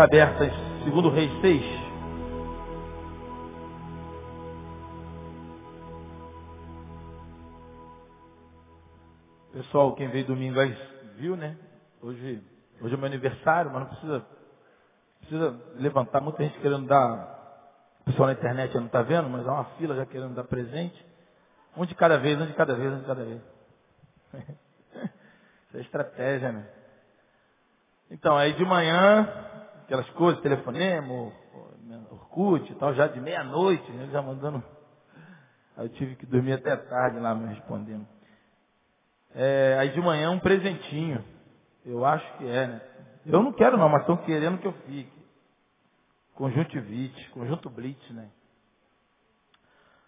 Está aberta em segundo Reis 6. Pessoal, quem veio domingo aí viu, né? Hoje, hoje é meu aniversário, mas não precisa, precisa levantar. Muita gente querendo dar. O pessoal na internet não está vendo, mas há uma fila já querendo dar presente. Um de cada vez, um de cada vez, um de cada vez. Isso é estratégia, né? Então, aí de manhã, aquelas coisas, telefonema, Orkut e tal, já de meia-noite, né, já mandando. Aí eu tive que dormir até tarde lá me respondendo. É, aí de manhã um presentinho. Eu acho que é, né? Eu não quero não, mas estão querendo que eu fique. Conjuntivite, conjunto blitz, né?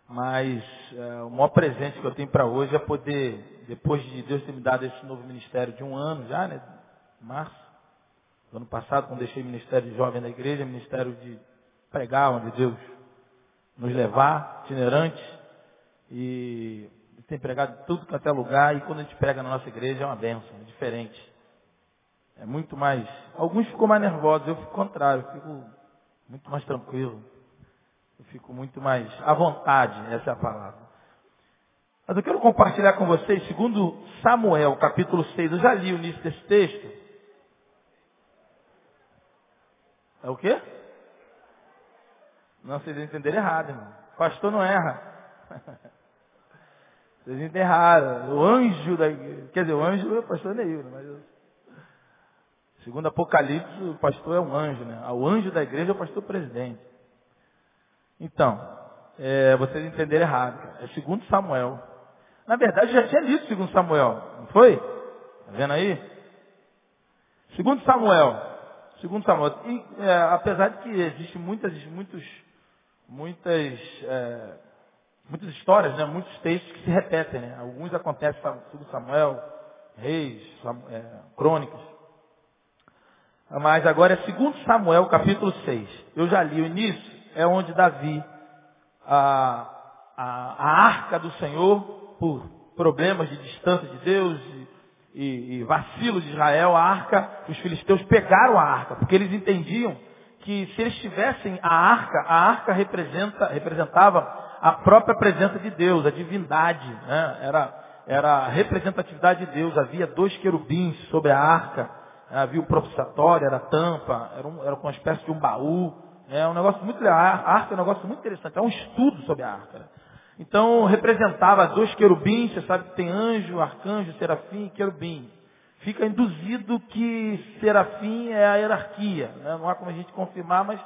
Mas é, o maior presente que eu tenho para hoje é poder, depois de Deus ter me dado esse novo ministério de um ano já, né? Março, do ano passado, quando deixei o ministério de jovem da igreja, ministério de pregar onde Deus nos levar, itinerante, e tem pregado tudo quanto é lugar, e quando a gente prega na nossa igreja é uma benção, é diferente. É muito mais. Alguns ficam mais nervosos, eu fico contrário, eu fico muito mais tranquilo. Eu fico muito mais à vontade, essa é a palavra. Mas eu quero compartilhar com vocês, segundo Samuel, capítulo 6, eu já li o início desse texto. É o quê? Não, vocês entenderam errado, irmão. Pastor não erra. Vocês enterraram. O anjo da igreja. Quer dizer, o anjo é o pastor Neil, mas eu... segundo Apocalipse, o pastor é um anjo, né? O anjo da igreja é o pastor presidente. Então, é, vocês entenderam errado. É segundo Samuel. Na verdade, já tinha lido segundo Samuel, não foi? Tá vendo aí? Segundo Samuel. Segundo Samuel. E, é, apesar de que existem muitas, muitos, muitas, é, muitas histórias, né? muitos textos que se repetem. Né? Alguns acontecem segundo Samuel, Reis, é, Crônicas. Mas agora é segundo Samuel, capítulo 6. Eu já li o início, é onde Davi, a, a, a arca do Senhor, por problemas de distância de Deus, e, e vacilo de Israel, a arca, os filisteus pegaram a arca, porque eles entendiam que se eles tivessem a arca, a arca representa, representava a própria presença de Deus, a divindade, né? era, era a representatividade de Deus. Havia dois querubins sobre a arca, havia o propiciatório, era a tampa, era, um, era uma espécie de um baú. É um negócio muito. A arca é um negócio muito interessante. É um estudo sobre a arca. Então, representava dois querubins, você sabe que tem anjo, arcanjo, serafim e querubim. Fica induzido que serafim é a hierarquia. Né? Não há como a gente confirmar, mas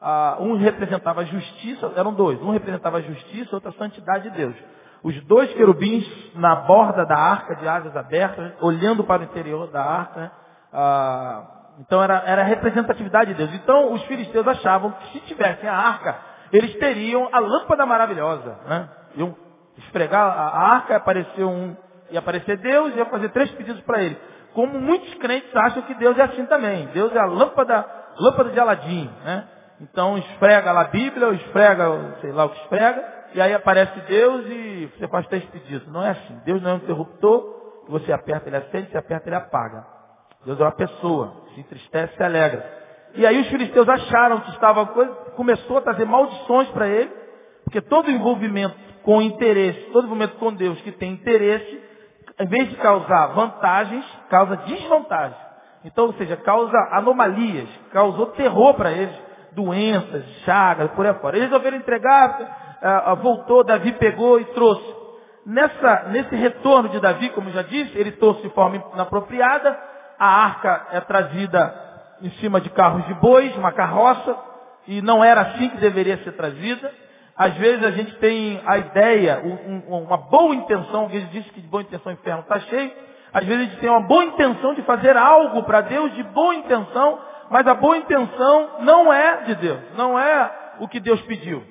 ah, um representava a justiça, eram dois. Um representava a justiça, outro a santidade de Deus. Os dois querubins na borda da arca, de asas abertas, olhando para o interior da arca. Né? Ah, então era, era a representatividade de Deus. Então os filisteus achavam que se tivessem a arca, eles teriam a lâmpada maravilhosa. Né? Iam esfregar a arca, aparecer um, ia aparecer Deus, ia fazer três pedidos para ele. Como muitos crentes acham que Deus é assim também. Deus é a lâmpada, lâmpada de Aladim. Né? Então esfrega lá a Bíblia, ou esfrega, sei lá o que esfrega, e aí aparece Deus e você faz três pedidos. Não é assim. Deus não é um interruptor, você aperta, ele acende, você aperta, ele apaga. Deus é uma pessoa, se entristece, se alegra. E aí os filisteus acharam que estava coisa, começou a trazer maldições para ele, porque todo envolvimento com interesse, todo envolvimento com Deus que tem interesse, em vez de causar vantagens, causa desvantagem. Então, ou seja, causa anomalias, causou terror para eles, doenças, chagas, por aí fora. Eles resolveram entregar, ah, ah, voltou, Davi pegou e trouxe. Nessa, nesse retorno de Davi, como já disse, ele trouxe de forma inapropriada, a arca é trazida em cima de carros de bois, uma carroça, e não era assim que deveria ser trazida. Às vezes a gente tem a ideia, um, uma boa intenção, alguém diz que de boa intenção o inferno está cheio. Às vezes a gente tem uma boa intenção de fazer algo para Deus, de boa intenção, mas a boa intenção não é de Deus, não é o que Deus pediu.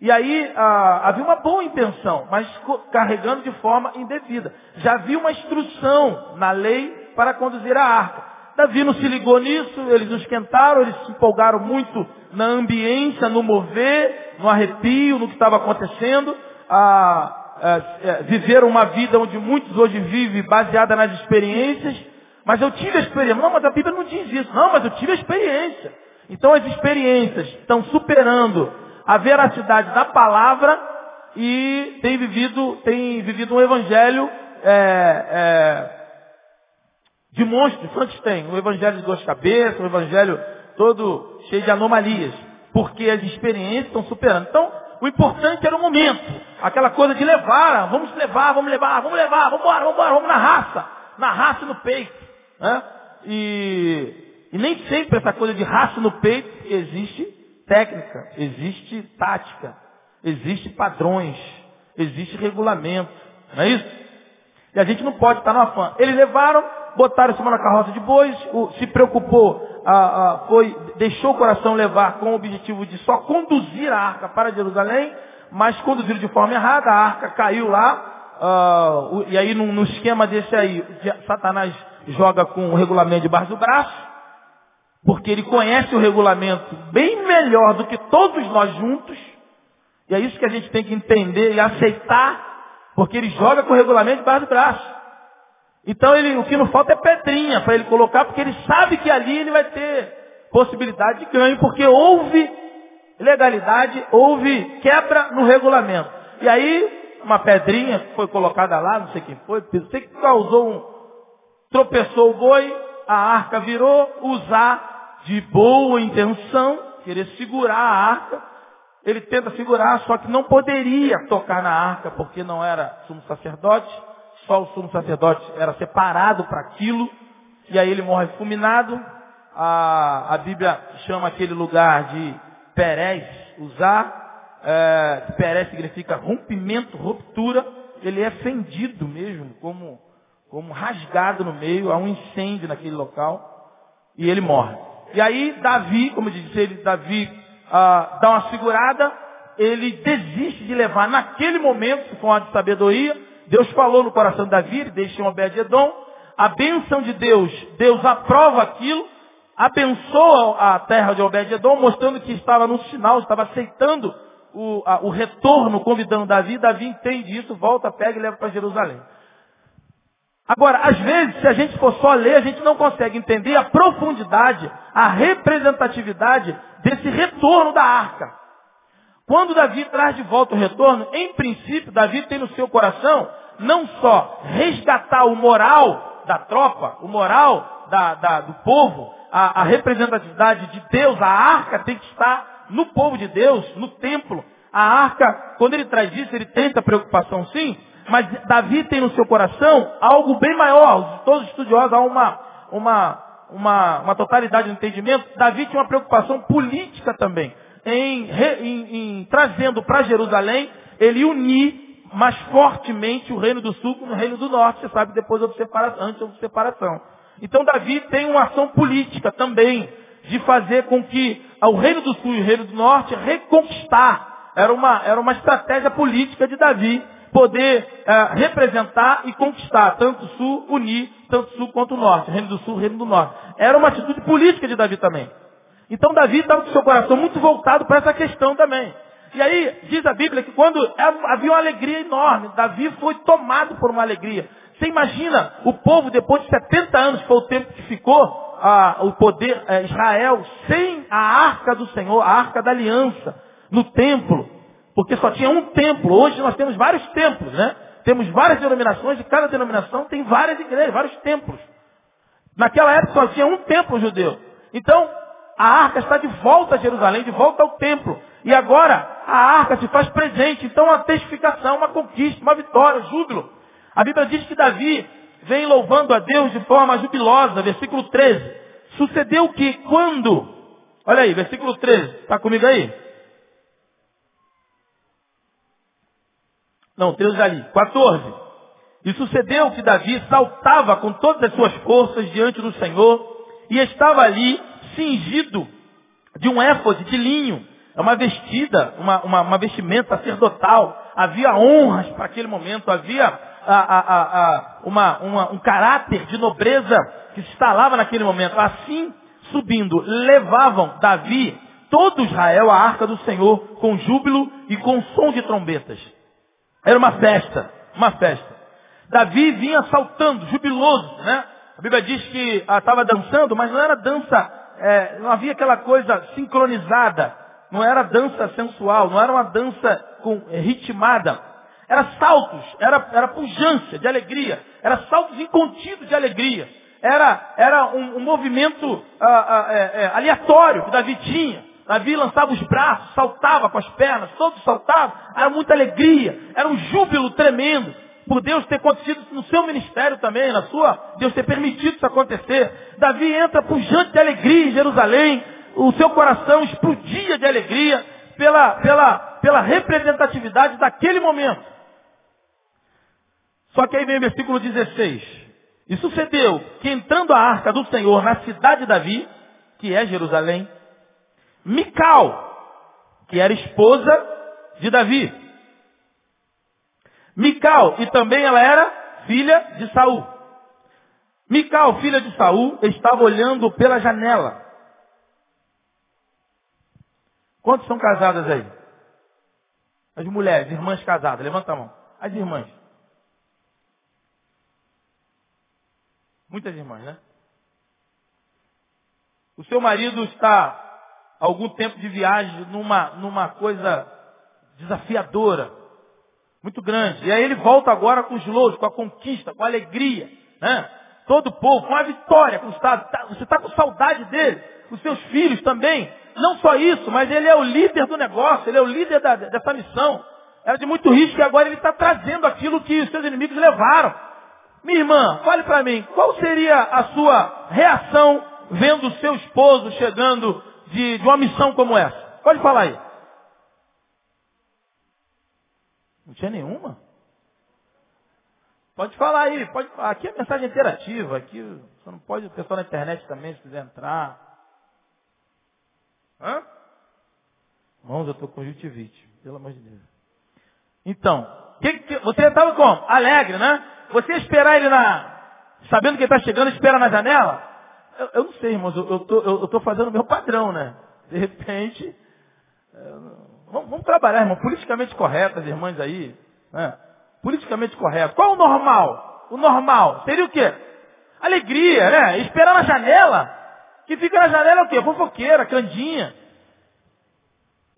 E aí ah, havia uma boa intenção, mas carregando de forma indevida. Já havia uma instrução na lei para conduzir a arca. Davi não se ligou nisso, eles não esquentaram, eles se empolgaram muito na ambiência, no mover, no arrepio, no que estava acontecendo. Ah, ah, viveram uma vida onde muitos hoje vivem baseada nas experiências, Mas eu tive a experiência. Não, mas a Bíblia não diz isso. Não, mas eu tive a experiência. Então as experiências estão superando a veracidade da palavra e tem vivido, tem vivido um evangelho é, é, de monstros, Frankenstein, um evangelho de duas cabeças, um evangelho todo cheio de anomalias, porque as experiências estão superando. Então, o importante era o momento, aquela coisa de levar, vamos levar, vamos levar, vamos levar, vamos embora, vamos embora, vamos na raça, na raça e no peito. Né? E, e nem sempre essa coisa de raça no peito existe técnica, existe tática, existe padrões, existe regulamento, não é isso? E a gente não pode estar no afã. Eles levaram, botaram em cima da carroça de bois, se preocupou, foi, deixou o coração levar com o objetivo de só conduzir a arca para Jerusalém, mas conduziram de forma errada, a arca caiu lá, uh, e aí no, esquema desse aí, Satanás joga com o regulamento debaixo do braço, porque ele conhece o regulamento bem melhor do que todos nós juntos, e é isso que a gente tem que entender e aceitar porque ele joga com o regulamento debaixo do braço. Então ele, o que não falta é pedrinha para ele colocar, porque ele sabe que ali ele vai ter possibilidade de ganho, porque houve legalidade, houve quebra no regulamento. E aí, uma pedrinha foi colocada lá, não sei quem foi, não sei que causou um. tropeçou o boi, a arca virou, usar de boa intenção, querer segurar a arca, ele tenta segurar, só que não poderia tocar na arca, porque não era sumo sacerdote, só o sumo sacerdote era separado para aquilo, e aí ele morre fulminado. A, a Bíblia chama aquele lugar de Perez, usar, é, Perez significa rompimento, ruptura, ele é fendido mesmo, como, como rasgado no meio, há um incêndio naquele local, e ele morre. E aí Davi, como disse, ele, Davi ah, dá uma segurada, ele desiste de levar naquele momento, for uma de sabedoria, Deus falou no coração de Davi, deixa um Obed-Edom, a bênção de Deus, Deus aprova aquilo, abençoa a terra de Obed-Edom, mostrando que estava no sinal, estava aceitando o, a, o retorno, convidando Davi, Davi entende isso, volta, pega e leva para Jerusalém. Agora, às vezes, se a gente for só ler, a gente não consegue entender a profundidade, a representatividade desse retorno da arca. Quando Davi traz de volta o retorno, em princípio, Davi tem no seu coração não só resgatar o moral da tropa, o moral da, da, do povo, a, a representatividade de Deus, a arca tem que estar no povo de Deus, no templo. A arca, quando ele traz isso, ele essa preocupação sim, mas Davi tem no seu coração algo bem maior. Todos os estudiosos há uma, uma, uma, uma totalidade de entendimento. Davi tinha uma preocupação política também. Em, em, em trazendo para Jerusalém, ele unir mais fortemente o reino do sul com o reino do norte. Você sabe depois da separação, antes da separação. Então Davi tem uma ação política também de fazer com que o reino do sul e o reino do norte reconquistar. Era uma, era uma estratégia política de Davi poder uh, representar e conquistar tanto o sul, unir tanto o sul quanto o norte, reino do sul, reino do norte. Era uma atitude política de Davi também. Então Davi estava com seu coração muito voltado para essa questão também. E aí diz a Bíblia que quando havia uma alegria enorme, Davi foi tomado por uma alegria. Você imagina o povo depois de 70 anos, que foi o tempo que ficou ah, o poder eh, Israel, sem a arca do Senhor, a arca da aliança, no templo, porque só tinha um templo. Hoje nós temos vários templos, né? Temos várias denominações e cada denominação tem várias igrejas, vários templos. Naquela época só tinha um templo judeu. Então, a arca está de volta a Jerusalém, de volta ao templo. E agora, a arca se faz presente. Então, uma testificação, uma conquista, uma vitória, júbilo. A Bíblia diz que Davi vem louvando a Deus de forma jubilosa. Versículo 13. Sucedeu que quando... Olha aí, versículo 13. Está comigo aí? Não, 13 ali. 14. E sucedeu que Davi saltava com todas as suas forças diante do Senhor e estava ali cingido de um éfode de linho. É uma vestida, uma, uma, uma vestimenta sacerdotal. Havia honras para aquele momento, havia a, a, a, uma, uma, um caráter de nobreza que se instalava naquele momento. Assim, subindo, levavam Davi, todo Israel, a arca do Senhor, com júbilo e com som de trombetas. Era uma festa, uma festa. Davi vinha saltando, jubiloso, né? A Bíblia diz que estava dançando, mas não era dança, é, não havia aquela coisa sincronizada. Não era dança sensual, não era uma dança com, ritmada. Era saltos, era, era pujança de alegria, era saltos incontidos de alegria. Era, era um, um movimento ah, ah, é, é, aleatório que Davi tinha. Davi lançava os braços, saltava com as pernas, todos saltavam. Era muita alegria, era um júbilo tremendo por Deus ter acontecido no seu ministério também, na sua, Deus ter permitido isso acontecer. Davi entra pujante de alegria em Jerusalém, o seu coração explodia de alegria pela, pela, pela representatividade daquele momento. Só que aí vem o versículo 16. E sucedeu que entrando a arca do Senhor na cidade de Davi, que é Jerusalém, Mical, que era esposa de Davi, Mical, e também ela era filha de Saul. Mical, filha de Saul, estava olhando pela janela. Quantos são casadas aí? As mulheres, irmãs casadas, levanta a mão. As irmãs. Muitas irmãs, né? O seu marido está algum tempo de viagem numa, numa coisa desafiadora muito grande. E aí ele volta agora com os louros, com a conquista, com a alegria. Né? Todo o povo, com a vitória conquistada. Tá, você está com saudade dele. Os seus filhos também. Não só isso, mas ele é o líder do negócio, ele é o líder da, dessa missão. Era de muito risco e agora ele está trazendo aquilo que os seus inimigos levaram. Minha irmã, fale para mim, qual seria a sua reação vendo o seu esposo chegando de, de uma missão como essa? Pode falar aí. Não tinha nenhuma? Pode falar aí, pode Aqui é mensagem interativa, aqui você não pode, o pessoal na internet também, se quiser entrar. Hã? Irmãos, eu estou conjuntivite, pelo amor de Deus. Então, que, que, você estava como? Alegre, né? Você esperar ele na. Sabendo que ele está chegando, espera na janela? Eu, eu não sei, irmãos, eu estou fazendo o meu padrão, né? De repente. Eu, Vamos, vamos trabalhar, irmão, politicamente correto, as irmãs aí. Né? Politicamente correto. Qual o normal? O normal seria o quê? Alegria, né? Esperar na janela. Que fica na janela é o quê? Fofoqueira, candinha.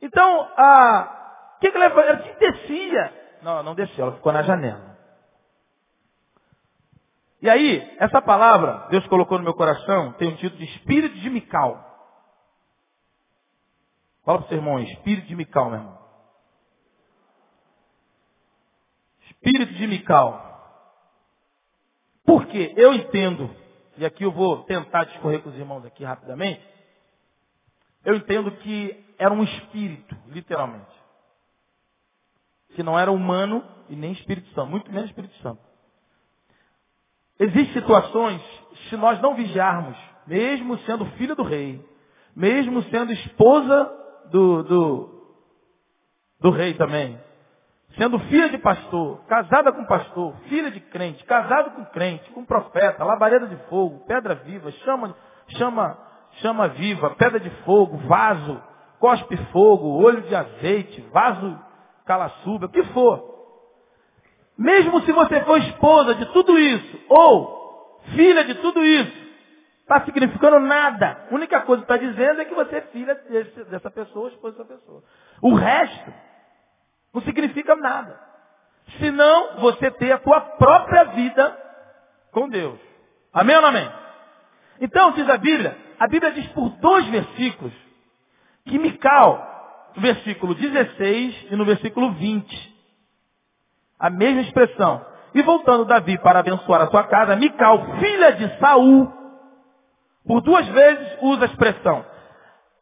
Então, a... o que, que ela Ela descia. Não, não desceu, ela ficou na janela. E aí, essa palavra, Deus colocou no meu coração, tem o um título de Espírito de Mical. Fala para o seu irmão, espírito de Mical, meu irmão. Espírito de Mical. Porque eu entendo, e aqui eu vou tentar discorrer com os irmãos aqui rapidamente, eu entendo que era um espírito, literalmente. Que não era humano e nem Espírito Santo, muito menos Espírito Santo. Existem situações, se nós não vigiarmos, mesmo sendo filho do rei, mesmo sendo esposa do, do, do rei também. Sendo filha de pastor, casada com pastor, filha de crente, casado com crente, com profeta, labareda de fogo, pedra viva, chama, chama, chama viva, pedra de fogo, vaso, cospe fogo, olho de azeite, vaso calaçuba, o que for. Mesmo se você for esposa de tudo isso, ou filha de tudo isso, está significando nada. A única coisa que está dizendo é que você é filha dessa pessoa, esposa dessa pessoa. O resto não significa nada. Senão você ter a tua própria vida com Deus. Amém ou não amém? Então, diz a Bíblia, a Bíblia diz por dois versículos que Mical, no versículo 16 e no versículo 20, a mesma expressão. E voltando Davi para abençoar a sua casa, Mical, filha de Saul, por duas vezes usa a expressão.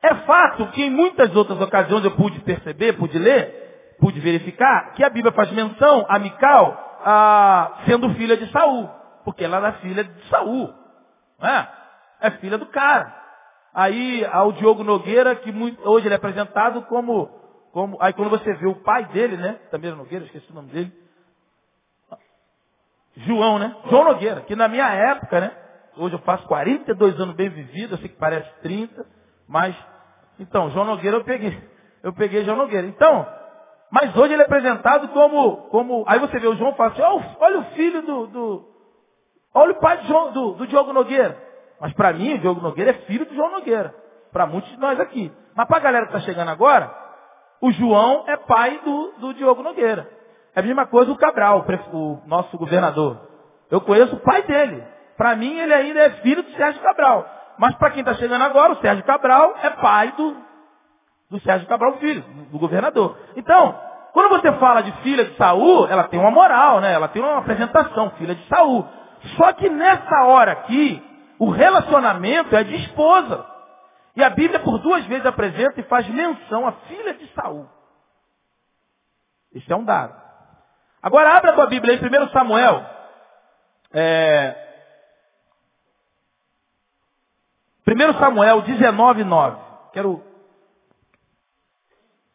É fato que em muitas outras ocasiões eu pude perceber, pude ler, pude verificar, que a Bíblia faz menção a Mical a, sendo filha de Saul. Porque ela era filha de Saul. É? é filha do cara. Aí o Diogo Nogueira, que muito, hoje ele é apresentado como, como. Aí quando você vê o pai dele, né? Também era Nogueira, esqueci o nome dele. João, né? João Nogueira, que na minha época, né? Hoje eu faço 42 anos bem vivido, eu sei que parece 30, mas. Então, João Nogueira eu peguei. Eu peguei João Nogueira. Então, mas hoje ele é apresentado como. como aí você vê o João e fala assim, olha o filho do, do. Olha o pai do, do, do Diogo Nogueira. Mas para mim, o Diogo Nogueira é filho do João Nogueira. Para muitos de nós aqui. Mas para a galera que está chegando agora, o João é pai do, do Diogo Nogueira. É a mesma coisa o Cabral, o nosso governador. Eu conheço o pai dele. Para mim, ele ainda é filho do Sérgio Cabral. Mas para quem está chegando agora, o Sérgio Cabral é pai do, do Sérgio Cabral Filho, do governador. Então, quando você fala de filha de Saul, ela tem uma moral, né? Ela tem uma apresentação, filha de Saul. Só que nessa hora aqui, o relacionamento é de esposa. E a Bíblia por duas vezes apresenta e faz menção à filha de Saul. Esse é um dado. Agora abra a tua Bíblia em 1 Samuel. É... 1 Samuel 19, 9. Quero.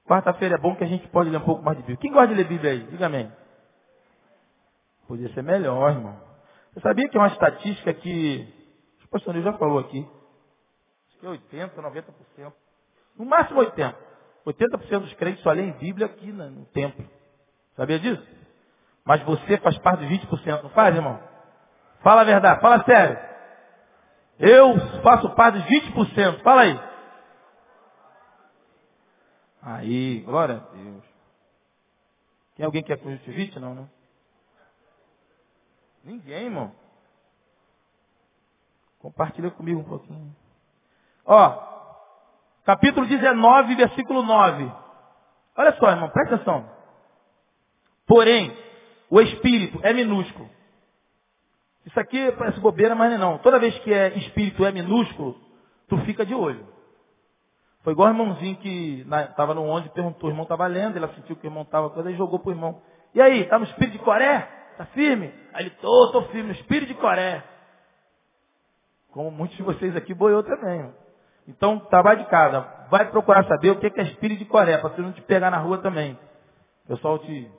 Quarta-feira é bom que a gente pode ler um pouco mais de Bíblia. Quem gosta de ler Bíblia aí? Diga amém. Podia ser melhor, irmão. Você sabia que é uma estatística que o pastor já falou aqui. Acho que é 80, 90%. No máximo 80%. 80% dos crentes só leem Bíblia aqui no templo. Sabia disso? Mas você faz parte dos 20%, não faz, irmão? Fala a verdade, fala sério. Eu faço parte dos 20%. Fala aí. Aí, glória a Deus. Tem alguém que é conjuntivite? Não, né? Ninguém, irmão. Compartilha comigo um pouquinho. Ó, capítulo 19, versículo 9. Olha só, irmão, presta atenção. Porém, o espírito é minúsculo. Isso aqui parece bobeira, mas não. Toda vez que é espírito é minúsculo, tu fica de olho. Foi igual o irmãozinho que estava no onde perguntou, o irmão estava lendo, ele sentiu que o irmão estava coisa e jogou para o irmão. E aí, tá no espírito de Coré? Tá firme? Aí ele, tô, tô firme, no espírito de Coré. Como muitos de vocês aqui boiou também. Então, trabalho de casa. Vai procurar saber o que é espírito de Coré, para você não te pegar na rua também. O pessoal te.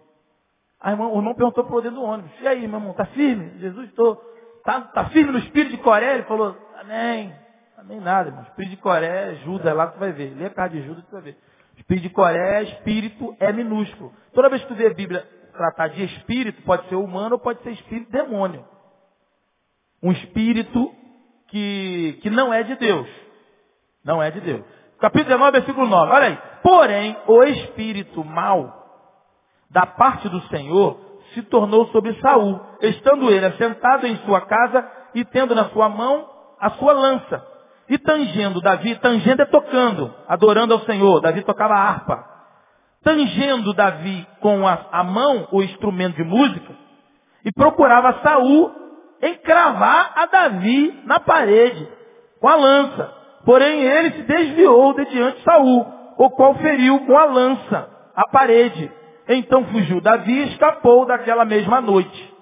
Irmão, o irmão perguntou para o dentro do ônibus. E aí, meu irmão, tá firme? Jesus, estou. Tá, tá firme no espírito de Coré? Ele falou, amém. Amém nada, irmão. Espírito de Coré, Judas, lá tu vai ver. Lê a carta de Judas, tu vai ver. Espírito de Coré, espírito é minúsculo. Toda vez que tu vê a Bíblia tratar de espírito, pode ser humano ou pode ser espírito demônio. Um espírito que, que não é de Deus. Não é de Deus. Capítulo 19, versículo 9. Olha aí. Porém, o espírito mau da parte do Senhor se tornou sobre Saul, estando ele assentado em sua casa e tendo na sua mão a sua lança. E tangendo Davi, tangendo é tocando, adorando ao Senhor. Davi tocava harpa. Tangendo Davi com a, a mão o instrumento de música e procurava Saul encravar a Davi na parede com a lança. Porém ele se desviou de diante de Saul, o qual feriu com a lança a parede. Então fugiu Davi e escapou daquela mesma noite.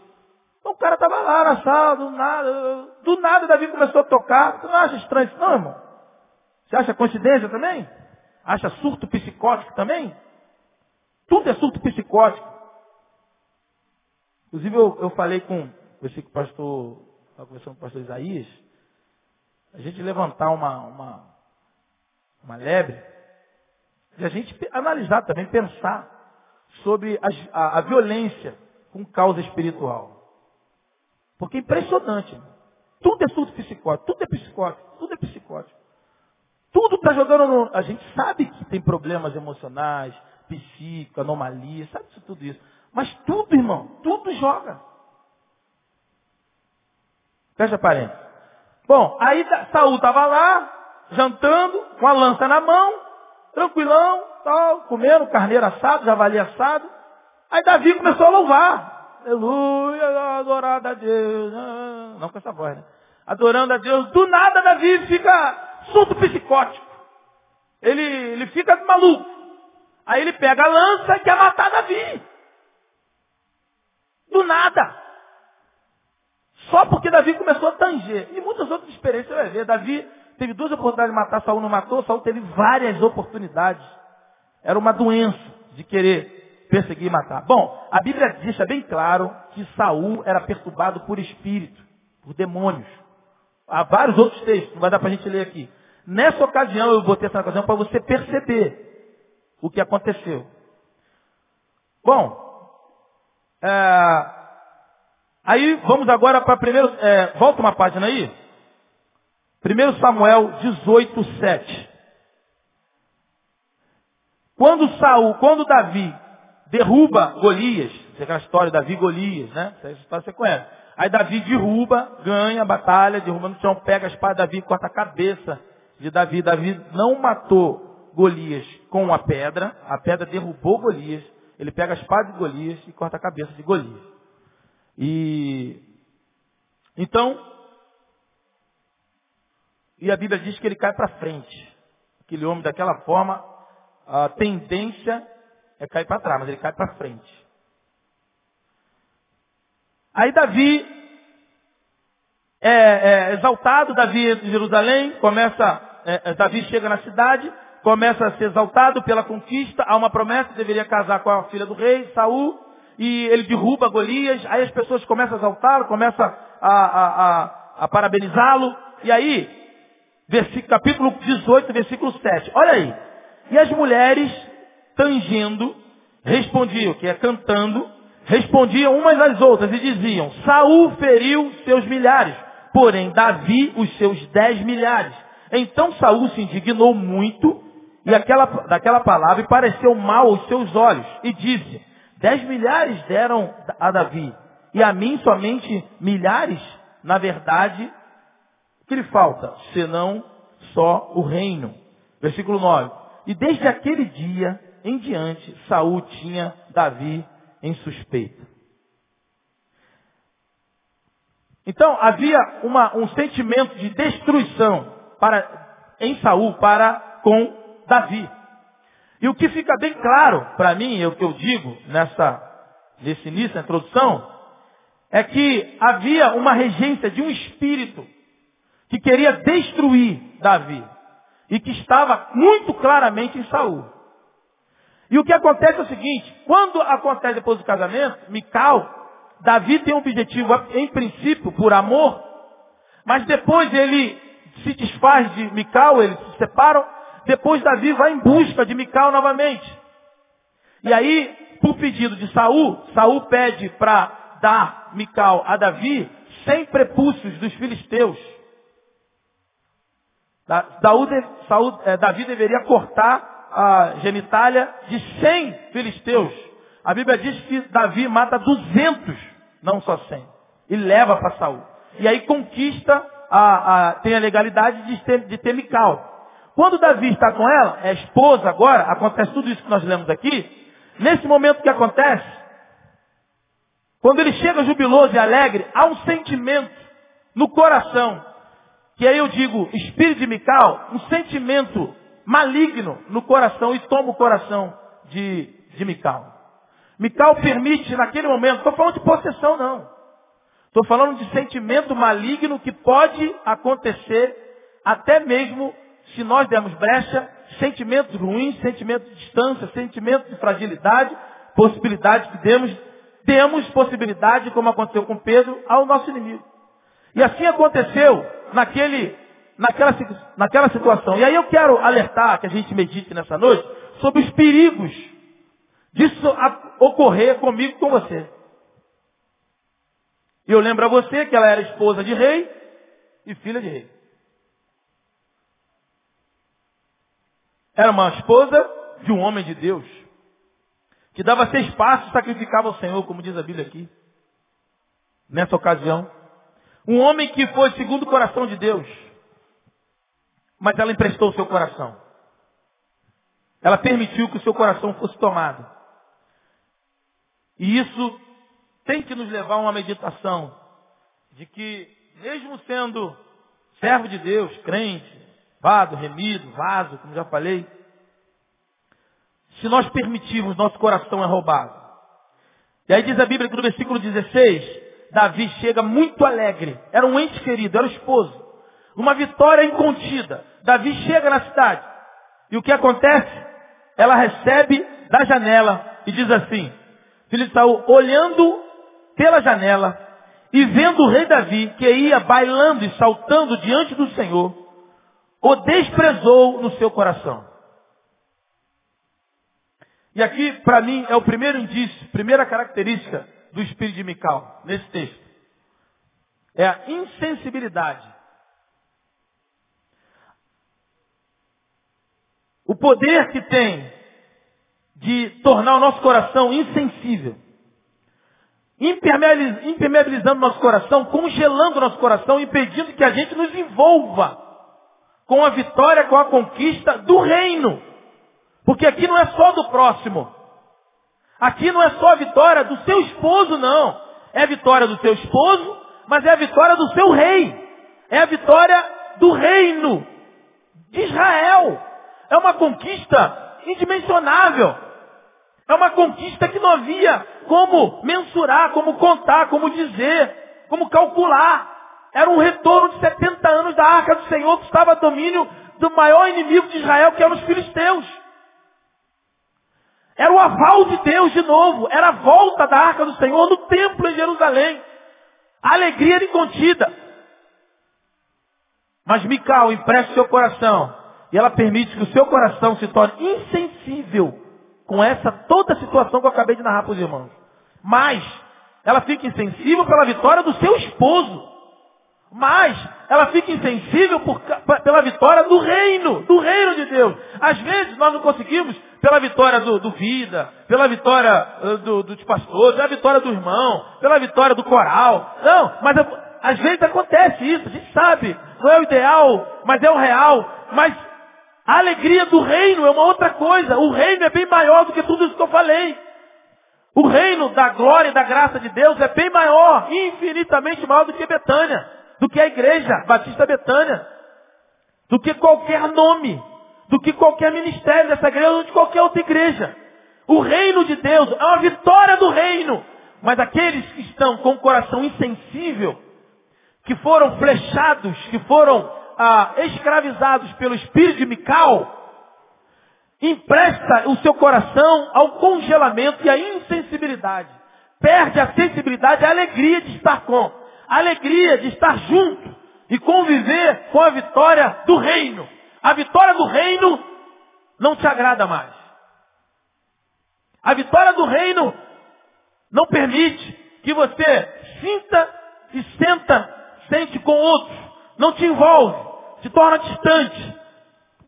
Então o cara estava lá na sala, do nada, do nada Davi começou a tocar. Você não acha estranho isso não, irmão? Você acha coincidência também? Acha surto psicótico também? Tudo é surto psicótico. Inclusive eu, eu falei com com o pastor, estava conversando com o pastor Isaías, a gente levantar uma, uma, uma lebre e a gente analisar também, pensar sobre a, a, a violência com causa espiritual. Porque é impressionante. Tudo é tudo psicótico, tudo é psicótico, tudo é psicótico. Tudo está jogando no. A gente sabe que tem problemas emocionais, psíquicos, anomalias, sabe isso, tudo isso. Mas tudo, irmão, tudo joga. Fecha parênteses. Bom, aí Saul estava lá, jantando, com a lança na mão, tranquilão, tal, comendo carneiro assado, javali assado. Aí Davi começou a louvar. Aleluia, adorado a Deus. Não com essa voz, né? Adorando a Deus. Do nada Davi fica surto psicótico. Ele, ele fica maluco. Aí ele pega a lança e quer matar Davi. Do nada. Só porque Davi começou a tanger. E muitas outras experiências você vai ver. Davi teve duas oportunidades de matar, Saul não matou, Saul teve várias oportunidades. Era uma doença de querer perseguir e matar. Bom, a Bíblia deixa bem claro que Saul era perturbado por espírito, por demônios. Há vários outros textos, não vai dar para a gente ler aqui. Nessa ocasião, eu botei essa ocasião para você perceber o que aconteceu. Bom, é, Aí vamos agora para primeiro. É, volta uma página aí. 1 Samuel 18, 7. Quando Saul, quando Davi derruba Golias, você aquela história Davi e Golias, né? Essa história você conhece. Aí Davi derruba, ganha a batalha, derruba no chão, pega a espada de Davi corta a cabeça de Davi. Davi não matou Golias com a pedra, a pedra derrubou Golias, ele pega a espada de Golias e corta a cabeça de Golias. E então, e a Bíblia diz que ele cai para frente. Aquele homem daquela forma, a tendência é cair para trás, mas ele cai para frente. Aí Davi é, é exaltado, Davi entra em Jerusalém, começa, é, é, Davi chega na cidade, começa a ser exaltado pela conquista, há uma promessa, deveria casar com a filha do rei, Saul, e ele derruba Golias, aí as pessoas começam a exaltá-lo, começam a, a, a, a parabenizá-lo, e aí, capítulo 18, versículo 7, olha aí, e as mulheres, tangindo, respondiam, que é cantando, respondiam umas às outras e diziam, Saul feriu seus milhares, porém Davi os seus dez milhares. Então Saul se indignou muito e aquela, daquela palavra e pareceu mal aos seus olhos e disse, dez milhares deram a Davi e a mim somente milhares, na verdade, que lhe falta? Senão só o reino. Versículo 9. E desde aquele dia em diante, Saul tinha Davi em suspeita. Então, havia uma, um sentimento de destruição para, em Saul para com Davi. E o que fica bem claro para mim, o que eu digo nessa, nesse início, na introdução, é que havia uma regência de um espírito que queria destruir Davi e que estava muito claramente em Saul. E o que acontece é o seguinte, quando acontece depois do casamento, Mical, Davi tem um objetivo, em princípio, por amor, mas depois ele se desfaz de Mical, eles se separam, depois Davi vai em busca de Mical novamente. E aí, por pedido de Saul, Saul pede para dar Mical a Davi sem prepúcios dos filisteus. Eh, Davi deveria cortar a genitália de 100 filisteus. A Bíblia diz que Davi mata 200, não só 100. E leva para Saul. E aí conquista, a, a, tem a legalidade de ter, de ter Mical. Quando Davi está com ela, é esposa agora, acontece tudo isso que nós lemos aqui. Nesse momento que acontece, quando ele chega jubiloso e alegre, há um sentimento no coração. Que aí eu digo, espírito de Mical, um sentimento maligno no coração e toma o coração de, de Mical. Mical permite naquele momento, estou falando de possessão não. Estou falando de sentimento maligno que pode acontecer até mesmo se nós dermos brecha, sentimentos ruins, sentimentos de distância, sentimentos de fragilidade, possibilidade que demos, demos possibilidade, como aconteceu com Pedro, ao nosso inimigo. E assim aconteceu naquele naquela, naquela situação. E aí eu quero alertar, que a gente medite nessa noite, sobre os perigos disso ocorrer comigo com você. E eu lembro a você que ela era esposa de rei e filha de rei. Era uma esposa de um homem de Deus, que dava seis passos e sacrificava ao Senhor, como diz a Bíblia aqui. Nessa ocasião. Um homem que foi segundo o coração de Deus mas ela emprestou o seu coração. Ela permitiu que o seu coração fosse tomado. E isso tem que nos levar a uma meditação de que, mesmo sendo servo de Deus, crente, vado, remido, vaso, como já falei, se nós permitirmos, nosso coração é roubado. E aí diz a Bíblia que no versículo 16, Davi chega muito alegre. Era um ente querido, era o esposo. Uma vitória incontida. Davi chega na cidade. E o que acontece? Ela recebe da janela e diz assim, filho de Saul, olhando pela janela e vendo o rei Davi que ia bailando e saltando diante do Senhor, o desprezou no seu coração. E aqui, para mim, é o primeiro indício, primeira característica do espírito de Mical, nesse texto. é a insensibilidade. O poder que tem de tornar o nosso coração insensível, impermeabilizando o nosso coração, congelando o nosso coração, impedindo que a gente nos envolva com a vitória, com a conquista do reino. Porque aqui não é só do próximo. Aqui não é só a vitória do seu esposo, não. É a vitória do seu esposo, mas é a vitória do seu rei. É a vitória do reino de Israel. É uma conquista indimensionável. É uma conquista que não havia como mensurar, como contar, como dizer, como calcular. Era um retorno de 70 anos da arca do Senhor que estava a domínio do maior inimigo de Israel, que eram os filisteus. Era o aval de Deus de novo. Era a volta da arca do Senhor no templo em Jerusalém. A alegria era incontida. Mas Mical empresta o seu coração. E ela permite que o seu coração se torne insensível com essa toda a situação que eu acabei de narrar para os irmãos. Mas ela fica insensível pela vitória do seu esposo. Mas ela fica insensível por, pela vitória do reino, do reino de Deus. Às vezes nós não conseguimos pela vitória do, do vida, pela vitória uh, do, dos pastores, pela vitória do irmão, pela vitória do coral. Não, mas às vezes acontece isso, a gente sabe. Não é o ideal, mas é o real. Mas a alegria do reino é uma outra coisa. O reino é bem maior do que tudo isso que eu falei. O reino da glória e da graça de Deus é bem maior, infinitamente maior do que Betânia do que a igreja Batista Betânia, do que qualquer nome, do que qualquer ministério dessa igreja ou de qualquer outra igreja. O reino de Deus é uma vitória do reino. Mas aqueles que estão com o coração insensível, que foram flechados, que foram ah, escravizados pelo espírito de Mical, empresta o seu coração ao congelamento e à insensibilidade. Perde a sensibilidade e a alegria de estar com alegria de estar junto e conviver com a vitória do reino. A vitória do reino não te agrada mais. A vitória do reino não permite que você sinta e senta, sente com outros. Não te envolve, se torna distante,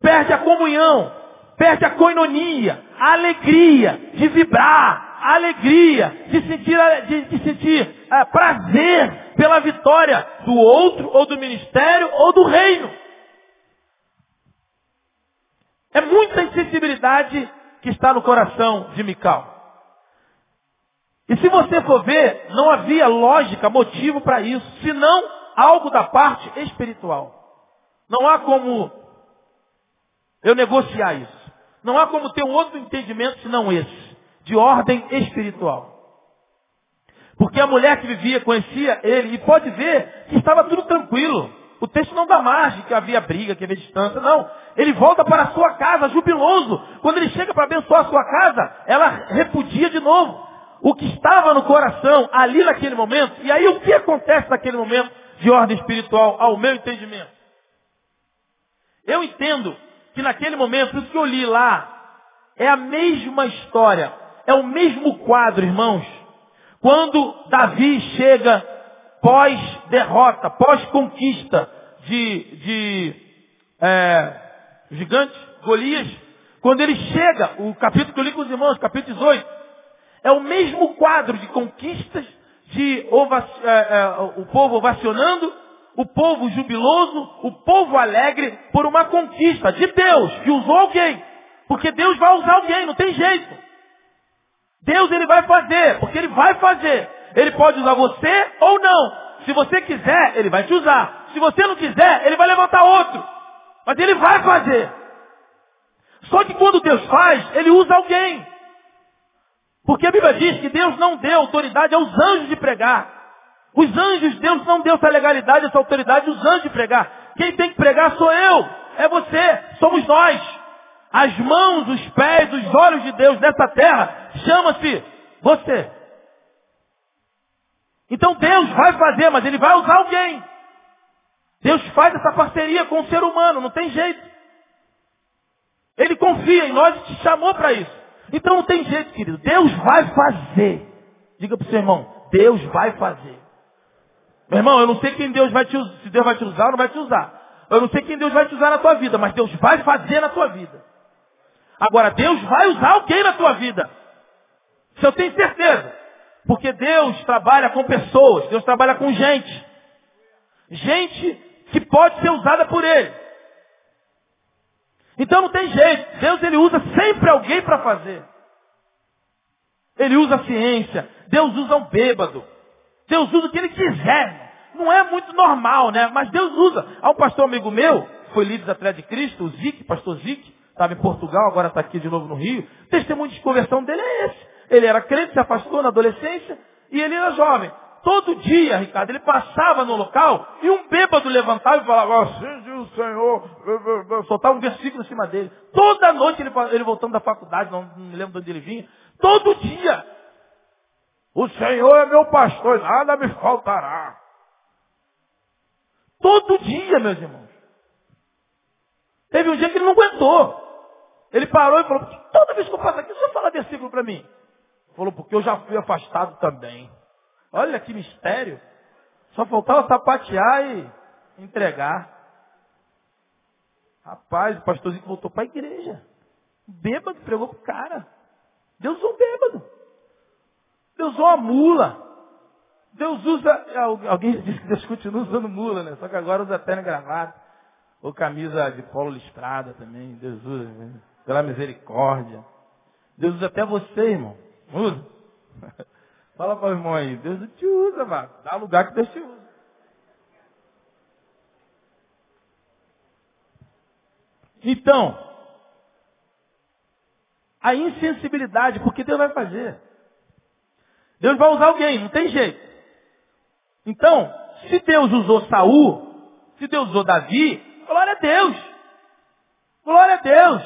perde a comunhão, perde a coinonia, a alegria de vibrar, a alegria de sentir, de, de sentir uh, prazer pela vitória do outro, ou do ministério, ou do reino. É muita insensibilidade que está no coração de Mical. E se você for ver, não havia lógica, motivo para isso, senão algo da parte espiritual. Não há como eu negociar isso. Não há como ter um outro entendimento senão esse, de ordem espiritual. Porque a mulher que vivia conhecia ele e pode ver que estava tudo tranquilo. O texto não dá margem que havia briga, que havia distância, não. Ele volta para a sua casa jubiloso. Quando ele chega para abençoar a sua casa, ela repudia de novo o que estava no coração ali naquele momento. E aí o que acontece naquele momento de ordem espiritual, ao meu entendimento? Eu entendo que naquele momento, isso que eu li lá, é a mesma história, é o mesmo quadro, irmãos, quando Davi chega pós-derrota, pós-conquista de, de é, gigante, Golias, quando ele chega, o capítulo que eu li com os irmãos, capítulo 18, é o mesmo quadro de conquistas, de é, é, o povo ovacionando, o povo jubiloso, o povo alegre por uma conquista de Deus, que usou alguém. Porque Deus vai usar alguém, não tem jeito. Deus ele vai fazer, porque ele vai fazer. Ele pode usar você ou não. Se você quiser, ele vai te usar. Se você não quiser, ele vai levantar outro. Mas ele vai fazer. Só que quando Deus faz, ele usa alguém. Porque a Bíblia diz que Deus não deu autoridade aos anjos de pregar. Os anjos, Deus não deu essa legalidade, essa autoridade aos anjos de pregar. Quem tem que pregar sou eu, é você, somos nós. As mãos, os pés, os olhos de Deus nessa terra chama-se você. Então Deus vai fazer, mas Ele vai usar alguém. Deus faz essa parceria com o ser humano, não tem jeito. Ele confia em nós e te chamou para isso. Então não tem jeito, querido. Deus vai fazer. Diga para o seu irmão, Deus vai fazer. Meu irmão, eu não sei quem Deus vai te usar, se Deus vai te usar ou não vai te usar. Eu não sei quem Deus vai te usar na tua vida, mas Deus vai fazer na tua vida. Agora, Deus vai usar alguém na tua vida. Isso eu tenho certeza. Porque Deus trabalha com pessoas, Deus trabalha com gente. Gente que pode ser usada por Ele. Então não tem jeito. Deus ele usa sempre alguém para fazer. Ele usa a ciência. Deus usa um bêbado. Deus usa o que ele quiser. Não é muito normal, né? Mas Deus usa. Há um pastor amigo meu, foi líder Atlética de Cristo, o Zic, pastor Zic, estava em Portugal, agora está aqui de novo no Rio. O testemunho de conversão dele é esse. Ele era crente, se afastou na adolescência e ele era jovem. Todo dia, Ricardo, ele passava no local e um bêbado levantava e falava, assim diz o Senhor, soltava um versículo em cima dele. Toda noite ele, ele voltando da faculdade, não, não me lembro de onde ele vinha. Todo dia. O Senhor é meu pastor, nada me faltará. Todo dia, meus irmãos. Teve um dia que ele não aguentou. Ele parou e falou, toda vez que eu passo aqui, o senhor fala versículo para mim. Falou, porque eu já fui afastado também. Olha que mistério. Só faltava sapatear e entregar. Rapaz, o pastorzinho voltou para a igreja. Bêbado, pregou pro cara. Deus usou bêbado. Deus usou a mula. Deus usa. Alguém disse que Deus continua usando mula, né? Só que agora usa terno gravata. Ou camisa de polo listrada também. Deus usa. Né? Pela misericórdia. Deus usa até você, irmão. Usa. Fala para o irmão aí, Deus não te usa, mano. Dá lugar que Deus te usa. Então, a insensibilidade, porque Deus vai fazer. Deus vai usar alguém, não tem jeito. Então, se Deus usou Saul, se Deus usou Davi, glória a Deus. Glória a Deus.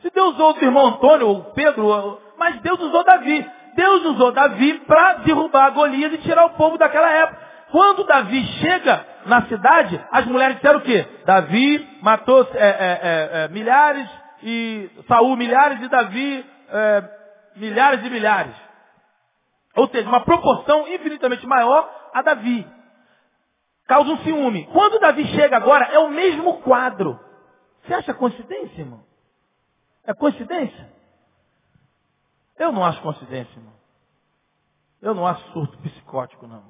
Se Deus usou o irmão Antônio, ou Pedro, mas Deus usou Davi. Deus usou Davi para derrubar Golias e tirar o povo daquela época. Quando Davi chega na cidade, as mulheres disseram o quê? Davi matou é, é, é, é milhares e Saul milhares e Davi é, milhares e milhares. Ou seja, uma proporção infinitamente maior a Davi. Causa um ciúme. Quando Davi chega agora, é o mesmo quadro. Você acha coincidência, irmão? É coincidência? Eu não acho coincidência, irmão. Eu não acho surto psicótico, não.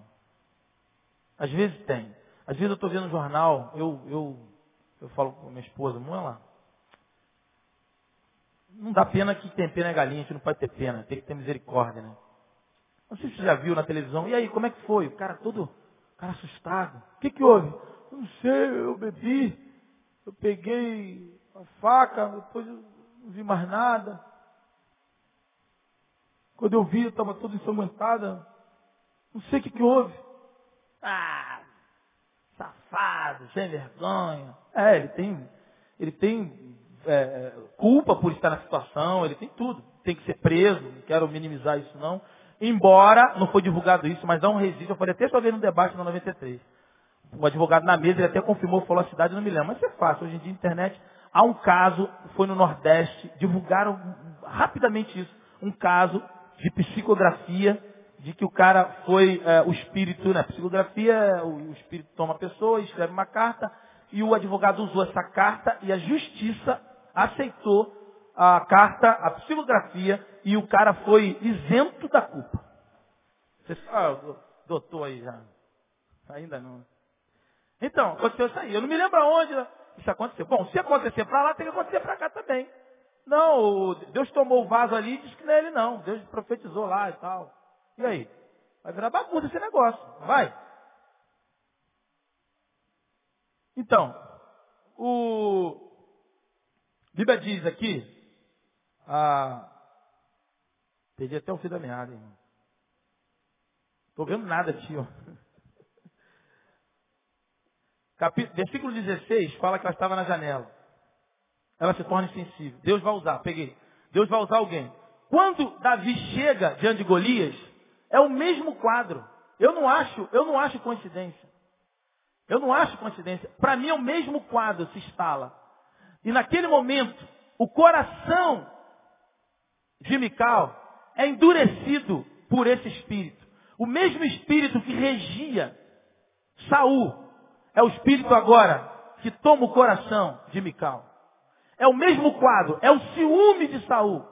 Às vezes tem. Às vezes eu estou vendo um jornal, eu, eu, eu falo com minha esposa, vamos lá. Não dá pena que tem pena é galinha, a gente não pode ter pena, tem que ter misericórdia, né? Não sei se você já viu na televisão. E aí, como é que foi? O cara todo, cara assustado. O que que houve? Não sei, eu bebi, eu peguei a faca, depois eu não vi mais nada. Quando eu vi, eu estava toda ensanguentada. Não sei o que, que houve. Ah, safado, sem vergonha. É, ele tem, ele tem é, é, culpa por estar na situação, ele tem tudo. Tem que ser preso, não quero minimizar isso não. Embora, não foi divulgado isso, mas há um registro, eu falei até só ver no debate na 93. O advogado na mesa, ele até confirmou, falou a cidade, não me lembro. Mas isso é fácil, hoje em dia, internet. Há um caso, foi no Nordeste, divulgaram rapidamente isso. Um caso de psicografia, de que o cara foi é, o espírito, né? Psicografia, o, o espírito toma a pessoa, escreve uma carta, e o advogado usou essa carta e a justiça aceitou a carta, a psicografia, e o cara foi isento da culpa. Você ah, doutor aí já. Ainda não. Então, aconteceu isso aí. Eu não me lembro aonde isso aconteceu. Bom, se acontecer para lá, tem que acontecer para cá também. Não, Deus tomou o vaso ali e disse que não é ele não. Deus profetizou lá e tal. E aí? Vai virar bagunça esse negócio. Vai. Então, o Bíblia diz aqui, ah, perdi até o fio da meada, irmão. Estou vendo nada, tio. Capítulo, versículo 16 fala que ela estava na janela ela se torna insensível. Deus vai usar, peguei. Deus vai usar alguém. Quando Davi chega diante de Golias, é o mesmo quadro. Eu não acho, eu não acho coincidência. Eu não acho coincidência. Para mim é o mesmo quadro se instala. E naquele momento, o coração de Mical é endurecido por esse espírito. O mesmo espírito que regia Saul é o espírito agora que toma o coração de Mical. É o mesmo quadro, é o ciúme de Saul.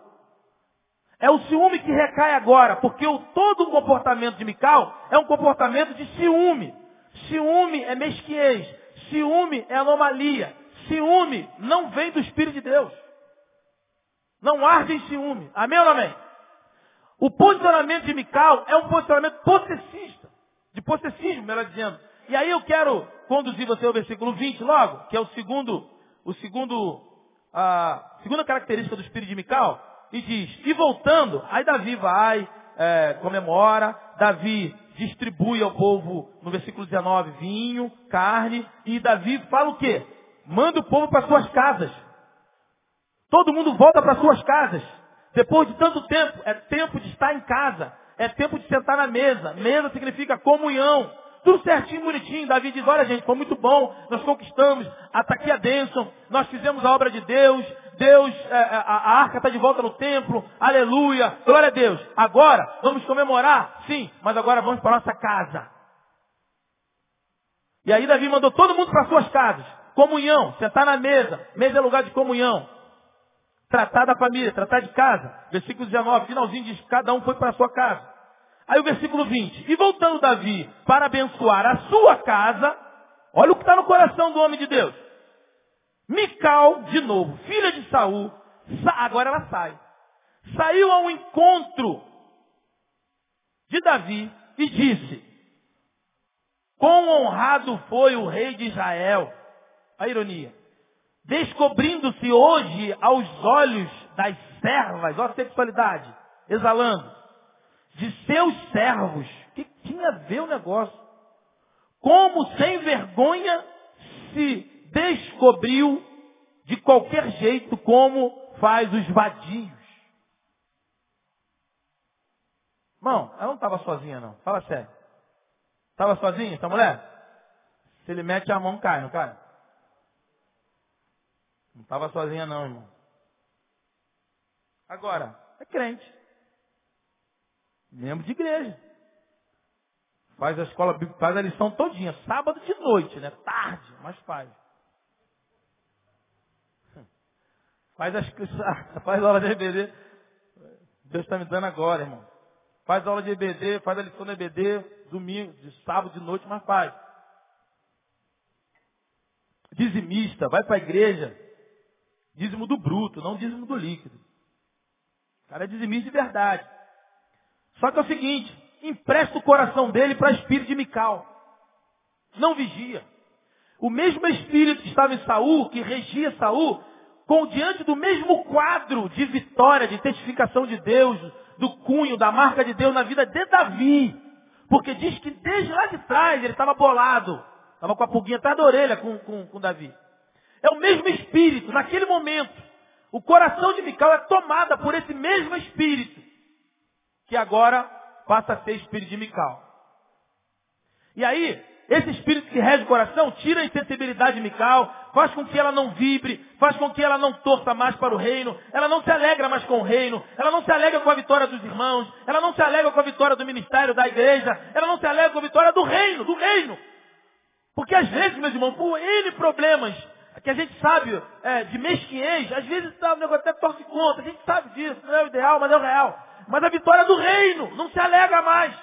É o ciúme que recai agora, porque o, todo o comportamento de Mical é um comportamento de ciúme. Ciúme é mesquinhez, ciúme é anomalia, ciúme não vem do Espírito de Deus. Não arde em ciúme. Amém ou amém? O posicionamento de Mical é um posicionamento possessista. De possessismo, melhor dizendo. E aí eu quero conduzir você ao versículo 20 logo, que é o segundo, o segundo, a segunda característica do espírito de Mical, e diz, e voltando, aí Davi vai, é, comemora, Davi distribui ao povo, no versículo 19, vinho, carne, e Davi fala o quê? Manda o povo para suas casas. Todo mundo volta para suas casas. Depois de tanto tempo, é tempo de estar em casa. É tempo de sentar na mesa. Mesa significa comunhão. Tudo certinho, bonitinho. Davi diz, olha gente, foi muito bom. Nós conquistamos. Está aqui a bênção. Nós fizemos a obra de Deus. Deus, é, é a, arca está de volta no templo. Aleluia. Glória a Deus. Agora, vamos comemorar? Sim. Mas agora vamos para nossa casa. E aí Davi mandou todo mundo para suas casas. Comunhão. Sentar na mesa. Mesa é lugar de comunhão. Tratar da família, tratar de casa. Versículo 19, finalzinho diz, cada um foi para sua casa. Aí o versículo 20, e voltando Davi para abençoar a sua casa, olha o que está no coração do homem de Deus. Mical, de novo, filha de Saul, agora ela sai. Saiu ao encontro de Davi e disse, quão honrado foi o rei de Israel. A ironia descobrindo-se hoje aos olhos das servas, olha a sexualidade, exalando, de seus servos. O que tinha a ver o negócio? Como sem vergonha se descobriu de qualquer jeito como faz os vadios. Irmão, ela não estava sozinha não. Fala sério. Estava sozinha essa mulher? Se ele mete a mão, cai, não cai? Não estava sozinha não, irmão. Agora, é crente. Membro de igreja. Faz a escola faz a lição todinha. Sábado de noite, né? Tarde, mas faz. Faz as faz aula de EBD. Deus está me dando agora, irmão. Faz aula de EBD, faz a lição de EBD, domingo, de sábado de noite, mas faz. Dizimista, vai para a igreja. Dízimo do bruto, não dízimo do líquido. O cara é dizimista de verdade. Só que é o seguinte, empresta o coração dele para espírito de Mical. Não vigia. O mesmo espírito que estava em Saul, que regia Saul, com diante do mesmo quadro de vitória, de testificação de Deus, do cunho, da marca de Deus na vida de Davi. Porque diz que desde lá de trás ele estava bolado. Estava com a pulguinha atrás da orelha com, com, com Davi. É o mesmo espírito, naquele momento. O coração de Mical é tomada por esse mesmo espírito, que agora passa a ser espírito de Mical. E aí, esse espírito que rege o coração tira a insensibilidade de Mical, faz com que ela não vibre, faz com que ela não torça mais para o reino, ela não se alegra mais com o reino, ela não se alegra com a vitória dos irmãos, ela não se alegra com a vitória do ministério, da igreja, ela não se alegra com a vitória do reino, do reino. Porque às vezes, meus irmãos, por N problemas, que a gente sabe é, de mesquinhez, às vezes tá, o negócio até torce contra, a gente sabe disso, não é o ideal, mas é o real. Mas a vitória do reino não se alegra mais.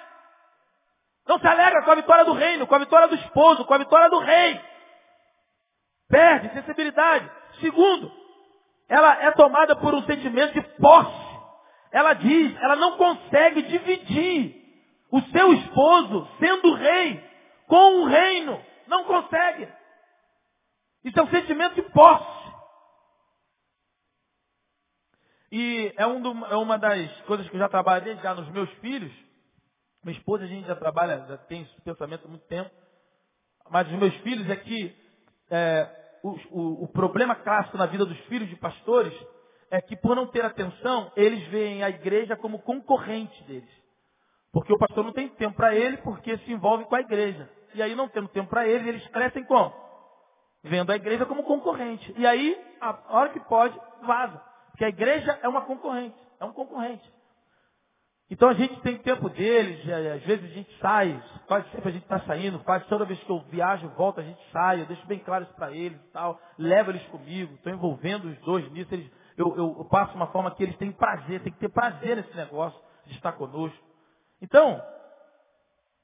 Não se alegra com a vitória do reino, com a vitória do esposo, com a vitória do rei. Perde sensibilidade. Segundo, ela é tomada por um sentimento de posse. Ela diz, ela não consegue dividir o seu esposo, sendo rei, com o reino. Não consegue. Isso é um sentimento de posse. E é, um do, é, uma das coisas que eu já trabalhei já nos meus filhos. Minha esposa, a gente já trabalha, já tem esse pensamento há muito tempo. Mas os meus filhos é que é, o, o, o problema clássico na vida dos filhos de pastores é que por não ter atenção, eles veem a igreja como concorrente deles. Porque o pastor não tem tempo para ele, porque se envolve com a igreja. E aí não tendo tempo para eles, eles crescem como? vendo a igreja como concorrente. E aí, a hora que pode, vaza. Porque a igreja é uma concorrente, é um concorrente. Então a gente tem tempo deles, às vezes a gente sai, quase sempre a gente está saindo, quase toda vez que eu viajo, volto, a gente sai, eu deixo bem claro isso para eles e tal, levo eles comigo, estou envolvendo os dois nisso, eles, eu, eu, eu passo uma forma que eles têm prazer, tem que ter prazer nesse negócio de estar conosco. Então,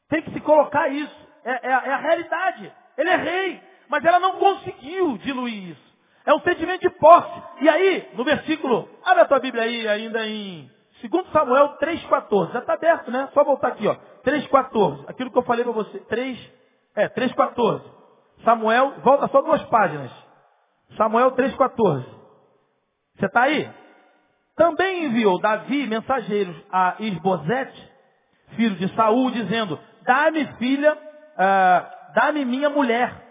tem que se colocar isso, é, é, é a realidade. Ele é rei, mas ela não conseguiu diluir isso. É um sentimento de posse. E aí, no versículo, abre a tua Bíblia aí ainda em 2 Samuel 3,14. Já está aberto, né? Só voltar aqui, ó. 3,14. Aquilo que eu falei para você. 3, é, 3,14. Samuel, volta só duas páginas. Samuel 3,14. Você está aí? Também enviou Davi mensageiros a Isbosete, filho de Saul, dizendo, dá-me filha, uh, dá-me minha mulher.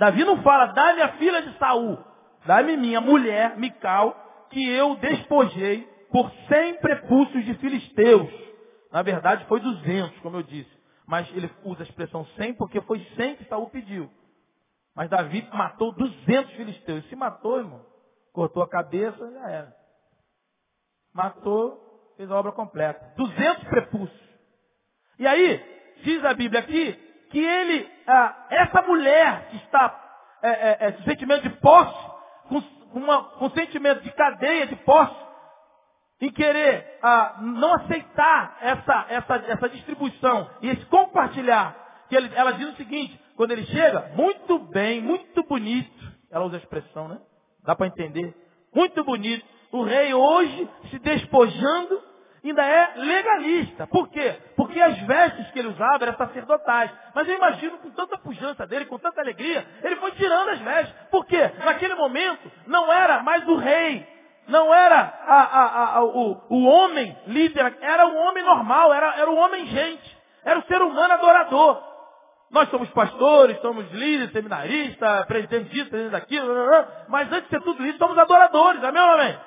Davi não fala, dá-me a filha de Saul. Dá-me minha mulher, Mical, que eu despojei por cem prepúcios de filisteus. Na verdade, foi duzentos, como eu disse. Mas ele usa a expressão cem porque foi cem que Saul pediu. Mas Davi matou duzentos filisteus. Se matou, irmão, cortou a cabeça, já era. Matou, fez a obra completa. Duzentos prepúcios. E aí, diz a Bíblia aqui, que ele, ah, essa mulher que está é, é, é, sentimento de posse, com uma, com sentimento de cadeia de posse, em querer ah, não aceitar essa, essa, essa distribuição e esse compartilhar, que ele, ela diz o seguinte, quando ele chega, muito bem, muito bonito, ela usa a expressão, né? Dá para entender. Muito bonito. O rei hoje se despojando ainda é legalista. Por quê? Porque as vestes que ele usava eram sacerdotais. Mas eu imagino com tanta pujança dele, com tanta alegria, ele foi tirando as vestes. Por quê? Naquele momento não era mais o rei, não era a, a, a, o, o, homem líder, era o homem normal, era, era o homem gente, era o ser humano adorador. Nós somos pastores, somos líderes, seminaristas, presidente disso, presidente daquilo, mas antes de ser tudo isso, somos adoradores, amém ou amém?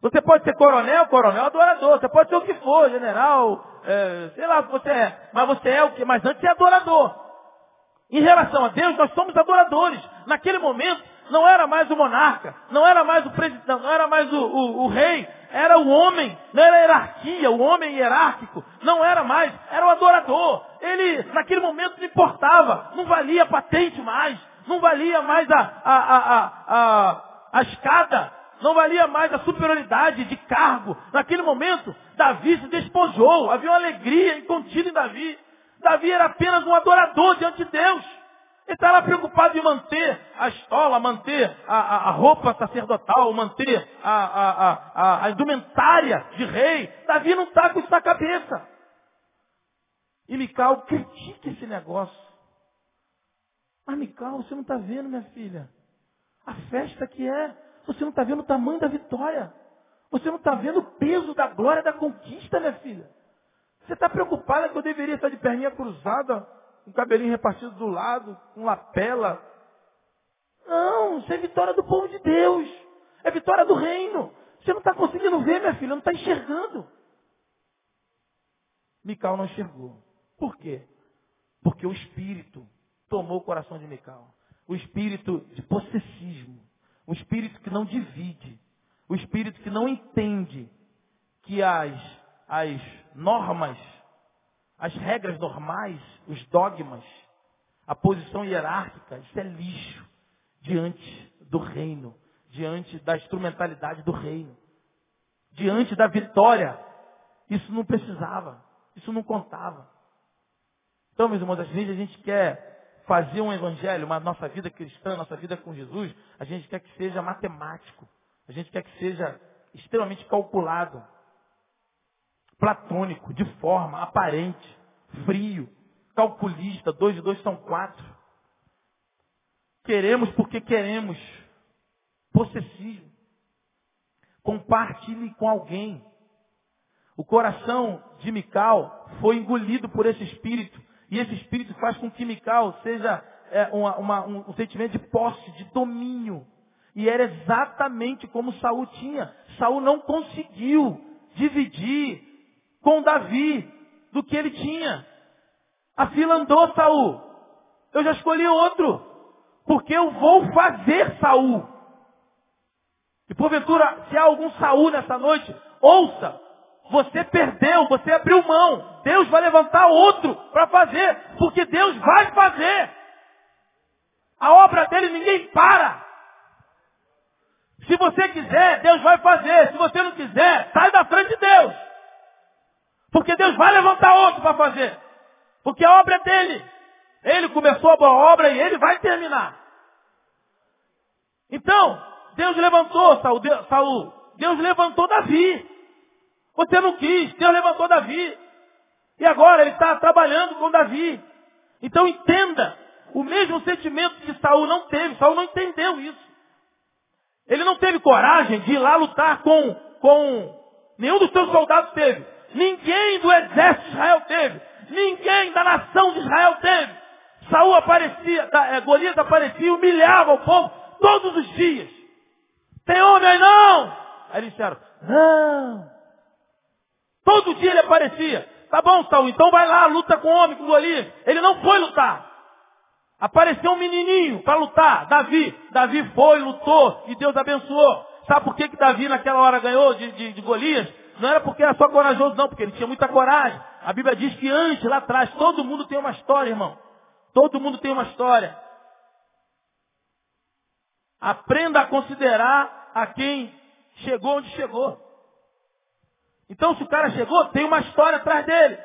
Você pode ser coronel, coronel adorador. Você pode ser o que for, general, é, sei lá o que você é. Mas você é o que? Mas antes é adorador. Em relação a Deus, nós somos adoradores. Naquele momento, não era mais o monarca, não era mais o presidente, não era mais o, o, o rei, era o homem, não era a hierarquia, o homem hierárquico, não era mais, era o adorador. Ele, naquele momento, não importava, não valia patente mais, não valia mais a, a, a, a, a escada, não valia mais a superioridade de cargo. Naquele momento, Davi se despojou. Havia uma alegria incontida em Davi. Davi era apenas um adorador diante de Deus. Ele estava preocupado em manter a estola, manter a, a, a roupa sacerdotal, manter a, a, indumentária de rei. Davi não está com isso na cabeça. E Mical critica esse negócio. Mas Mical, você não está vendo, minha filha? A festa que é você não está vendo o tamanho da vitória. Você não está vendo o peso da glória da conquista, minha filha. Você está preocupada que eu deveria estar de perninha cruzada, com o cabelinho repartido do lado, com lapela. Não, isso é vitória do povo de Deus. É vitória do reino. Você não está conseguindo ver, minha filha, não está enxergando. Mical não enxergou. Por quê? Porque o espírito tomou o coração de Mical. O espírito de possessismo. Um espírito que não divide. O um espírito que não entende que as, as normas, as regras normais, os dogmas, a posição hierárquica, isso é lixo diante do reino, diante da instrumentalidade do reino, diante da vitória. Isso não precisava, isso não contava. Então, meus irmãos, às vezes a gente quer fazer um evangelho, uma nossa vida cristã, nossa vida com Jesus, a gente quer que seja matemático. A gente quer que seja extremamente calculado, platônico, de forma aparente, frio, calculista, dois e dois são quatro. Queremos porque queremos. Possessivo. Compartilhe com alguém. O coração de Mical foi engolido por esse espírito e esse espírito faz com que Mical seja é, uma, uma, um, um sentimento de posse, de domínio. E era exatamente como Saul tinha. Saul não conseguiu dividir com Davi do que ele tinha. A fila andou, Saul. Eu já escolhi outro. Porque eu vou fazer Saul. E porventura, se há algum Saul nessa noite, ouça, Você perdeu, você abriu mão. Deus vai levantar outro para fazer, porque Deus vai fazer. A obra dele ninguém para. Se você quiser, Deus vai fazer. Se você não quiser, sai da frente de Deus. Porque Deus vai levantar outro para fazer. Porque a obra é dele. Ele começou a boa obra e ele vai terminar. Então, Deus levantou Saul, Deus, levantou Davi. Você não quis, Deus levantou Davi. E agora ele está trabalhando com Davi. Então entenda, o mesmo sentimento que Saul não teve, Saul não entendeu isso. Ele não teve coragem de ir lá lutar com, com nenhum dos seus soldados teve. Ninguém do exército de Israel teve. Ninguém da nação de Israel teve. Saul aparecia, é, Golias aparecia humilhava o povo todos os dias. Tem homem aí não? Aí eles disseram, não. Todo dia ele aparecia. Tá bom, Saul, então vai lá, luta com o homem, com Golias. Ele não foi lutar. Apareceu um menininho para lutar, Davi. Davi foi, lutou e Deus abençoou. Sabe por que, que Davi naquela hora ganhou de, de, de Golias? Não era porque era só corajoso, não, porque ele tinha muita coragem. A Bíblia diz que antes, lá atrás, todo mundo tem uma história, irmão. Todo mundo tem uma história. Aprenda a considerar a quem chegou onde chegou. Então, se o cara chegou, tem uma história atrás dele.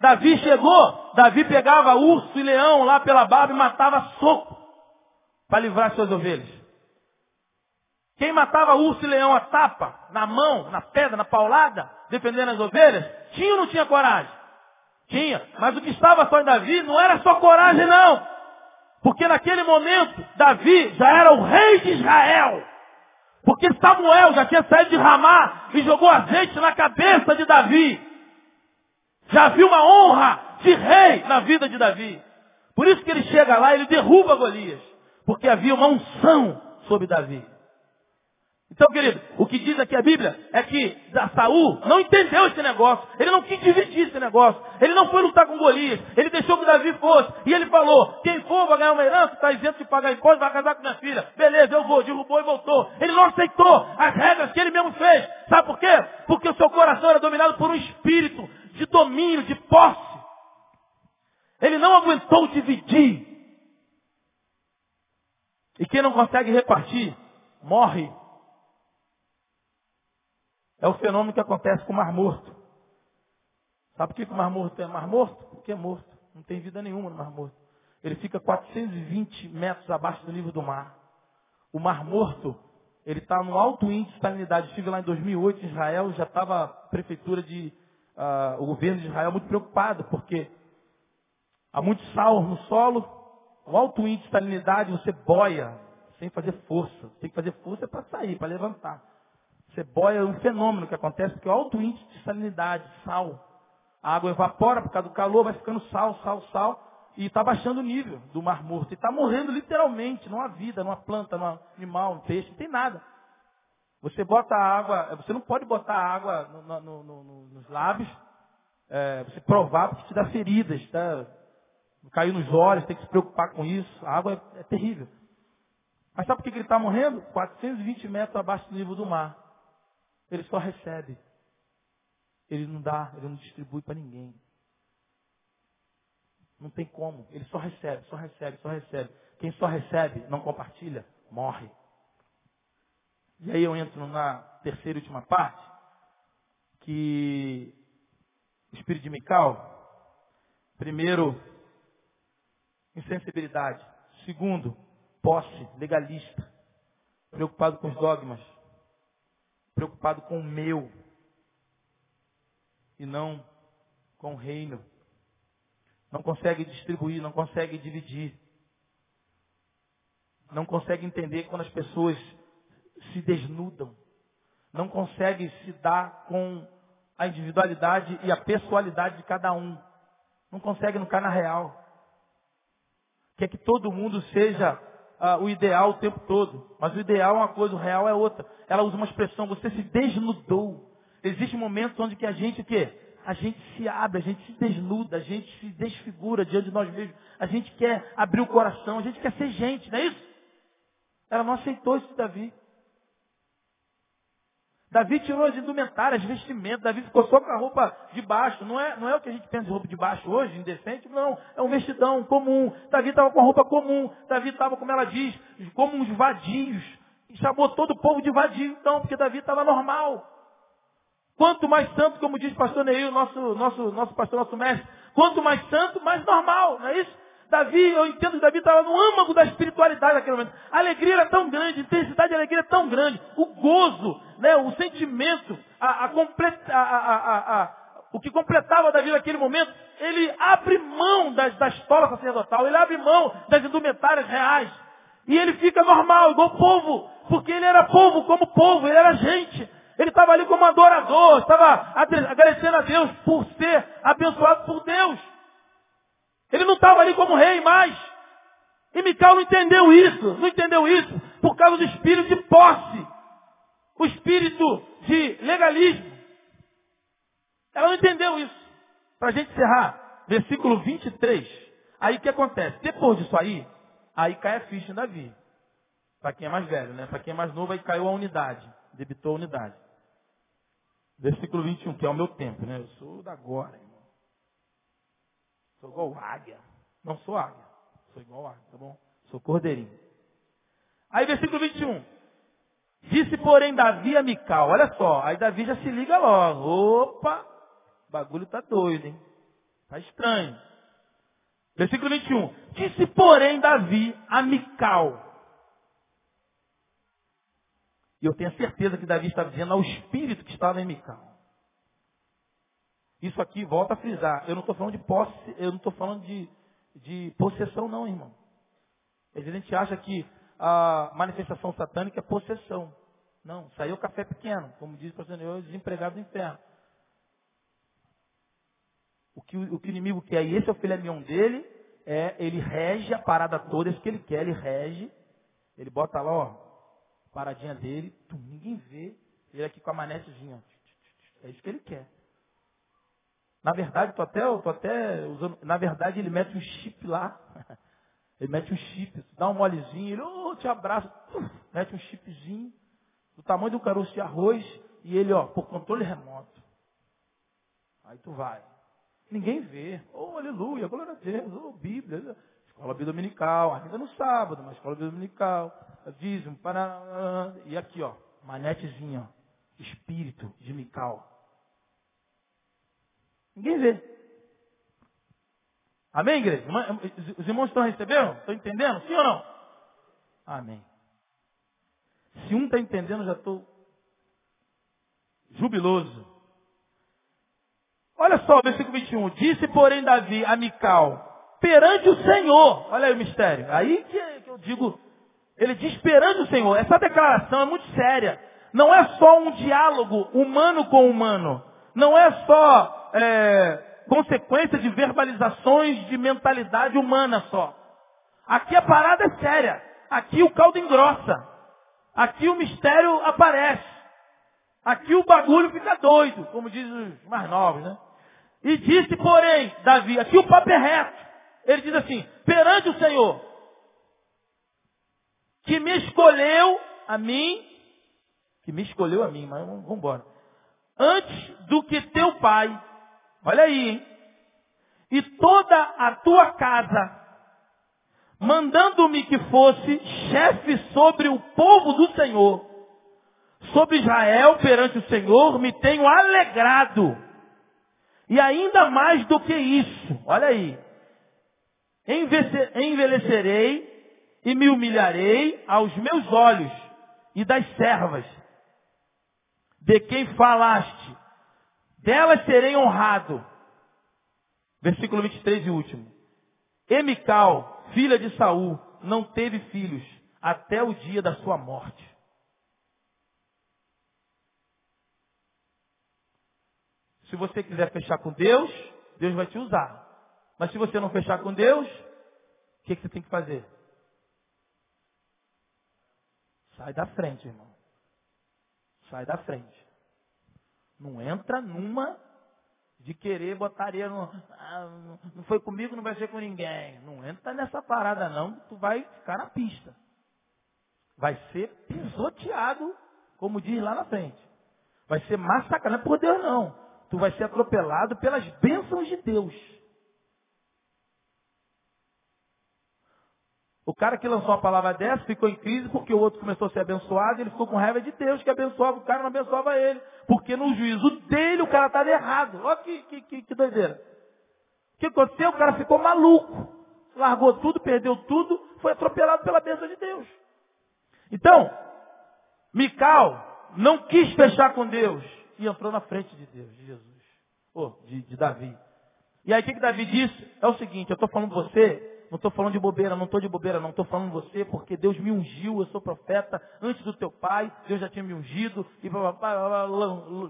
Davi chegou, Davi pegava urso e leão lá pela barba e matava soco para livrar suas ovelhas. Quem matava urso e leão a tapa, na mão, na pedra, na paulada, defendendo as ovelhas, tinha ou não tinha coragem? Tinha. Mas o que estava só em Davi não era só coragem, não. Porque naquele momento, Davi já era o rei de Israel. Porque Samuel já tinha saído de Ramá e jogou azeite na cabeça de Davi. Já havia uma honra de rei na vida de Davi. Por isso que ele chega lá e ele derruba Golias. Porque havia uma unção sobre Davi. Então, querido, o que diz aqui a Bíblia é que Saul não entendeu esse negócio. Ele não quis dividir esse negócio. Ele não foi lutar com Golias. Ele deixou que Davi fosse. E ele falou, quem for vai ganhar uma herança, está isento de pagar imposto, vai casar com minha filha. Beleza, eu vou. Derrubou e voltou. Ele não aceitou as regras que ele mesmo fez. Sabe por quê? Porque o seu coração era dominado por um espírito de domínio, de posse. Ele não aguentou dividir. E quem não consegue repartir, morre. É o fenômeno que acontece com o mar morto. Sabe por que o mar morto é mar morto? Porque é morto. Não tem vida nenhuma no mar morto. Ele fica 420 metros abaixo do nível do mar. O mar morto, ele está no alto índice de salinidade. Estive lá em 2008 em Israel, já estava a prefeitura de uh, o governo de Israel muito preocupado, porque há muito sal no solo, o alto índice de salinidade, você boia sem fazer força. Tem que fazer força para sair, para levantar. Você boia é um fenômeno que acontece, porque o alto índice de salinidade, sal. A água evapora por causa do calor, vai ficando sal, sal, sal. E está baixando o nível do mar morto. E está morrendo literalmente. Não há vida, não há planta, não há animal, não peixe, não tem nada. Você bota água, você não pode botar água no, no, no, nos lábios, é, você provar porque te dá feridas, tá? Caiu nos olhos, tem que se preocupar com isso. A água é, é terrível. Mas sabe por que ele está morrendo? 420 metros abaixo do nível do mar. Ele só recebe. Ele não dá, ele não distribui para ninguém. Não tem como. Ele só recebe, só recebe, só recebe. Quem só recebe, não compartilha, morre. E aí eu entro na terceira e última parte, que o espírito de Mical, primeiro, insensibilidade. Segundo, posse, legalista. Preocupado com os dogmas. Preocupado com o meu. E não com o reino. Não consegue distribuir, não consegue dividir. Não consegue entender quando as pessoas se desnudam. Não conseguem se dar com a individualidade e a pessoalidade de cada um. Não consegue no na real. Quer que todo mundo seja uh, o ideal o tempo todo. Mas o ideal é uma coisa, o real é outra. Ela usa uma expressão, você se desnudou. Existem momentos onde que a gente o quê? A gente se abre, a gente se desnuda, a gente se desfigura diante de nós mesmos. A gente quer abrir o coração, a gente quer ser gente, não é isso? Ela não aceitou isso Davi. Davi tirou as indumentárias, vestimentas. Davi ficou só com a roupa de baixo. Não é, não é o que a gente pensa de roupa de baixo hoje, indecente. Não, é um vestidão comum. Davi estava com a roupa comum. Davi estava, como ela diz, como uns vadios. E chamou todo o povo de vadio, então, porque Davi estava normal. Quanto mais santo, como diz o pastor Neil, nosso, nosso, nosso pastor, nosso mestre, quanto mais santo, mais normal, não é isso? Davi, eu entendo que Davi estava no âmago da espiritualidade naquele momento. A alegria era tão grande, a intensidade de alegria era tão grande, o gozo, né, o sentimento, a, a, a, a, o que completava Davi naquele momento, ele abre mão das, da escola sacerdotal, ele abre mão das indumentárias reais. E ele fica normal, igual povo, porque ele era povo como povo, ele era gente. Ele estava ali como adorador, estava agradecendo a Deus por ser abençoado por Deus. Ele não estava ali como rei mais. E Mical não entendeu isso, não entendeu isso por causa do espírito de posse, o espírito de legalismo. Ela não entendeu isso. Para a gente encerrar, versículo 23. Aí o que acontece? Depois disso aí, aí cai a ficha em Davi. Para quem é mais velho, né? Para quem é mais novo, aí caiu a unidade. Debitou a unidade. Versículo 21, que é o meu tempo, né? Eu sou da agora. Sou igual águia. Não sou águia. Sou igual águia, tá bom? Sou cordeirinho. Aí, versículo 21. Disse, porém, Davi a Mical. Olha só. Aí Davi já se liga logo. Opa! O bagulho tá doido, hein? Tá estranho. Versículo 21. Disse, porém, Davi a Mical. E eu tenho certeza que Davi estava dizendo ao espírito que estava em Mical. Isso aqui, volta a frisar. Eu não estou falando de posse, eu não estou falando de, de possessão, não, irmão. A gente acha que a manifestação satânica é possessão. Não, saiu café pequeno, como diz o pastor Senhor, desempregado do inferno. O que o, que o inimigo quer, e esse é o mignon dele, é ele rege a parada toda, é isso que ele quer, ele rege. Ele bota lá, ó, paradinha dele, tum, ninguém vê, ele aqui com a manetezinha. É isso que ele quer. Na verdade, tô até, tô até usando, na verdade ele mete um chip lá. Ele mete um chip, dá um molezinho, ele oh, te abraça, mete um chipzinho, do tamanho do caroço de arroz, e ele, ó, por controle remoto. Aí tu vai. Ninguém vê. Oh, aleluia, glória a Deus, oh, Bíblia. Escola dominical, ainda no sábado, mas escola dominical dízimo, para... e aqui, ó, manetezinha, espírito de Mical. Ninguém vê. Amém, igreja? Os irmãos estão recebendo? Estão entendendo? Sim ou não? Amém. Se um está entendendo, já estou jubiloso. Olha só, versículo 21. Disse, porém, Davi a Mical, perante o Senhor. Olha aí o mistério. Aí que eu digo ele diz perante o Senhor. Essa declaração é muito séria. Não é só um diálogo humano com humano. Não é só é, consequência de verbalizações de mentalidade humana só. Aqui a parada é séria. Aqui o caldo engrossa. Aqui o mistério aparece. Aqui o bagulho fica doido, como dizem os mais novos, né? E disse, porém, Davi, aqui o papo é reto. Ele diz assim, perante o Senhor, que me escolheu a mim, que me escolheu a mim, mas vamos embora. Antes do que teu pai, olha aí, hein? E toda a tua casa, mandando-me que fosse chefe sobre o povo do Senhor, sobre Israel perante o Senhor, me tenho alegrado. E ainda mais do que isso, olha aí, envelhecerei e me humilharei aos meus olhos e das servas, de quem falaste, delas serei honrado. Versículo 23 e último. Emical, filha de Saul, não teve filhos até o dia da sua morte. Se você quiser fechar com Deus, Deus vai te usar. Mas se você não fechar com Deus, o que, que você tem que fazer? Sai da frente, irmão. Sai da frente. Não entra numa de querer botar areia no. Ah, não foi comigo, não vai ser com ninguém. Não entra nessa parada, não. Tu vai ficar na pista. Vai ser pisoteado, como diz lá na frente. Vai ser massacrado, não é por Deus não. Tu vai ser atropelado pelas bênçãos de Deus. O cara que lançou uma palavra dessa ficou em crise porque o outro começou a ser abençoado e ele ficou com raiva de Deus que abençoava o cara não abençoava ele. Porque no juízo dele o cara estava errado. Olha que, que, que, que doideira. O que aconteceu? O cara ficou maluco. Largou tudo, perdeu tudo, foi atropelado pela bênção de Deus. Então, Mical não quis fechar com Deus e entrou na frente de Deus, de Jesus. Oh, de, de Davi. E aí o que, que Davi disse? É o seguinte, eu estou falando você não estou falando de bobeira, não estou de bobeira, não. Estou falando você porque Deus me ungiu, eu sou profeta. Antes do teu pai, Deus já tinha me ungido. E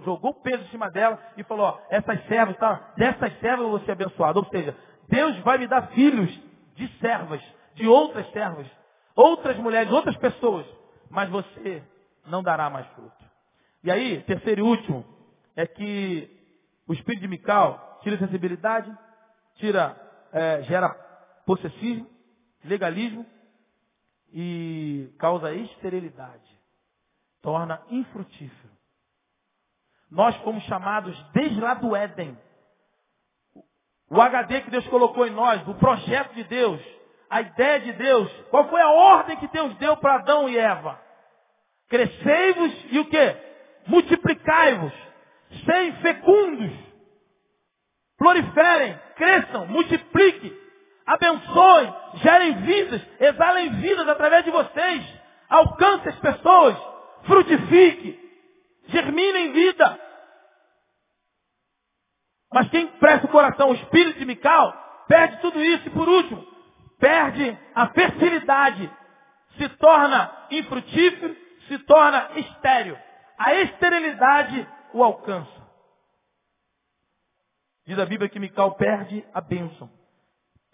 jogou o peso em cima dela e falou, ó, essas servas, tá, dessas servas eu vou ser abençoado. Ou seja, Deus vai me dar filhos de servas, de outras servas, outras mulheres, outras pessoas. Mas você não dará mais fruto. E aí, terceiro e último, é que o espírito de Mical tira sensibilidade, tira, é, gera possessismo, legalismo e causa esterilidade. Torna infrutífero. Nós fomos chamados desde lá do Éden. O HD que Deus colocou em nós, o projeto de Deus, a ideia de Deus. Qual foi a ordem que Deus deu para Adão e Eva? Crescei-vos e o quê? Multiplicai-vos. Sejam fecundos. Proliferem, cresçam, multipliquem abençoe, gerem vidas, exalem vidas através de vocês. Alcance as pessoas, frutifique, germine em vida. Mas quem presta o coração, o espírito de Mical, perde tudo isso e por último, perde a fertilidade, se torna infrutífero, se torna estéreo. A esterilidade o alcança. Diz a Bíblia que Mical perde a bênção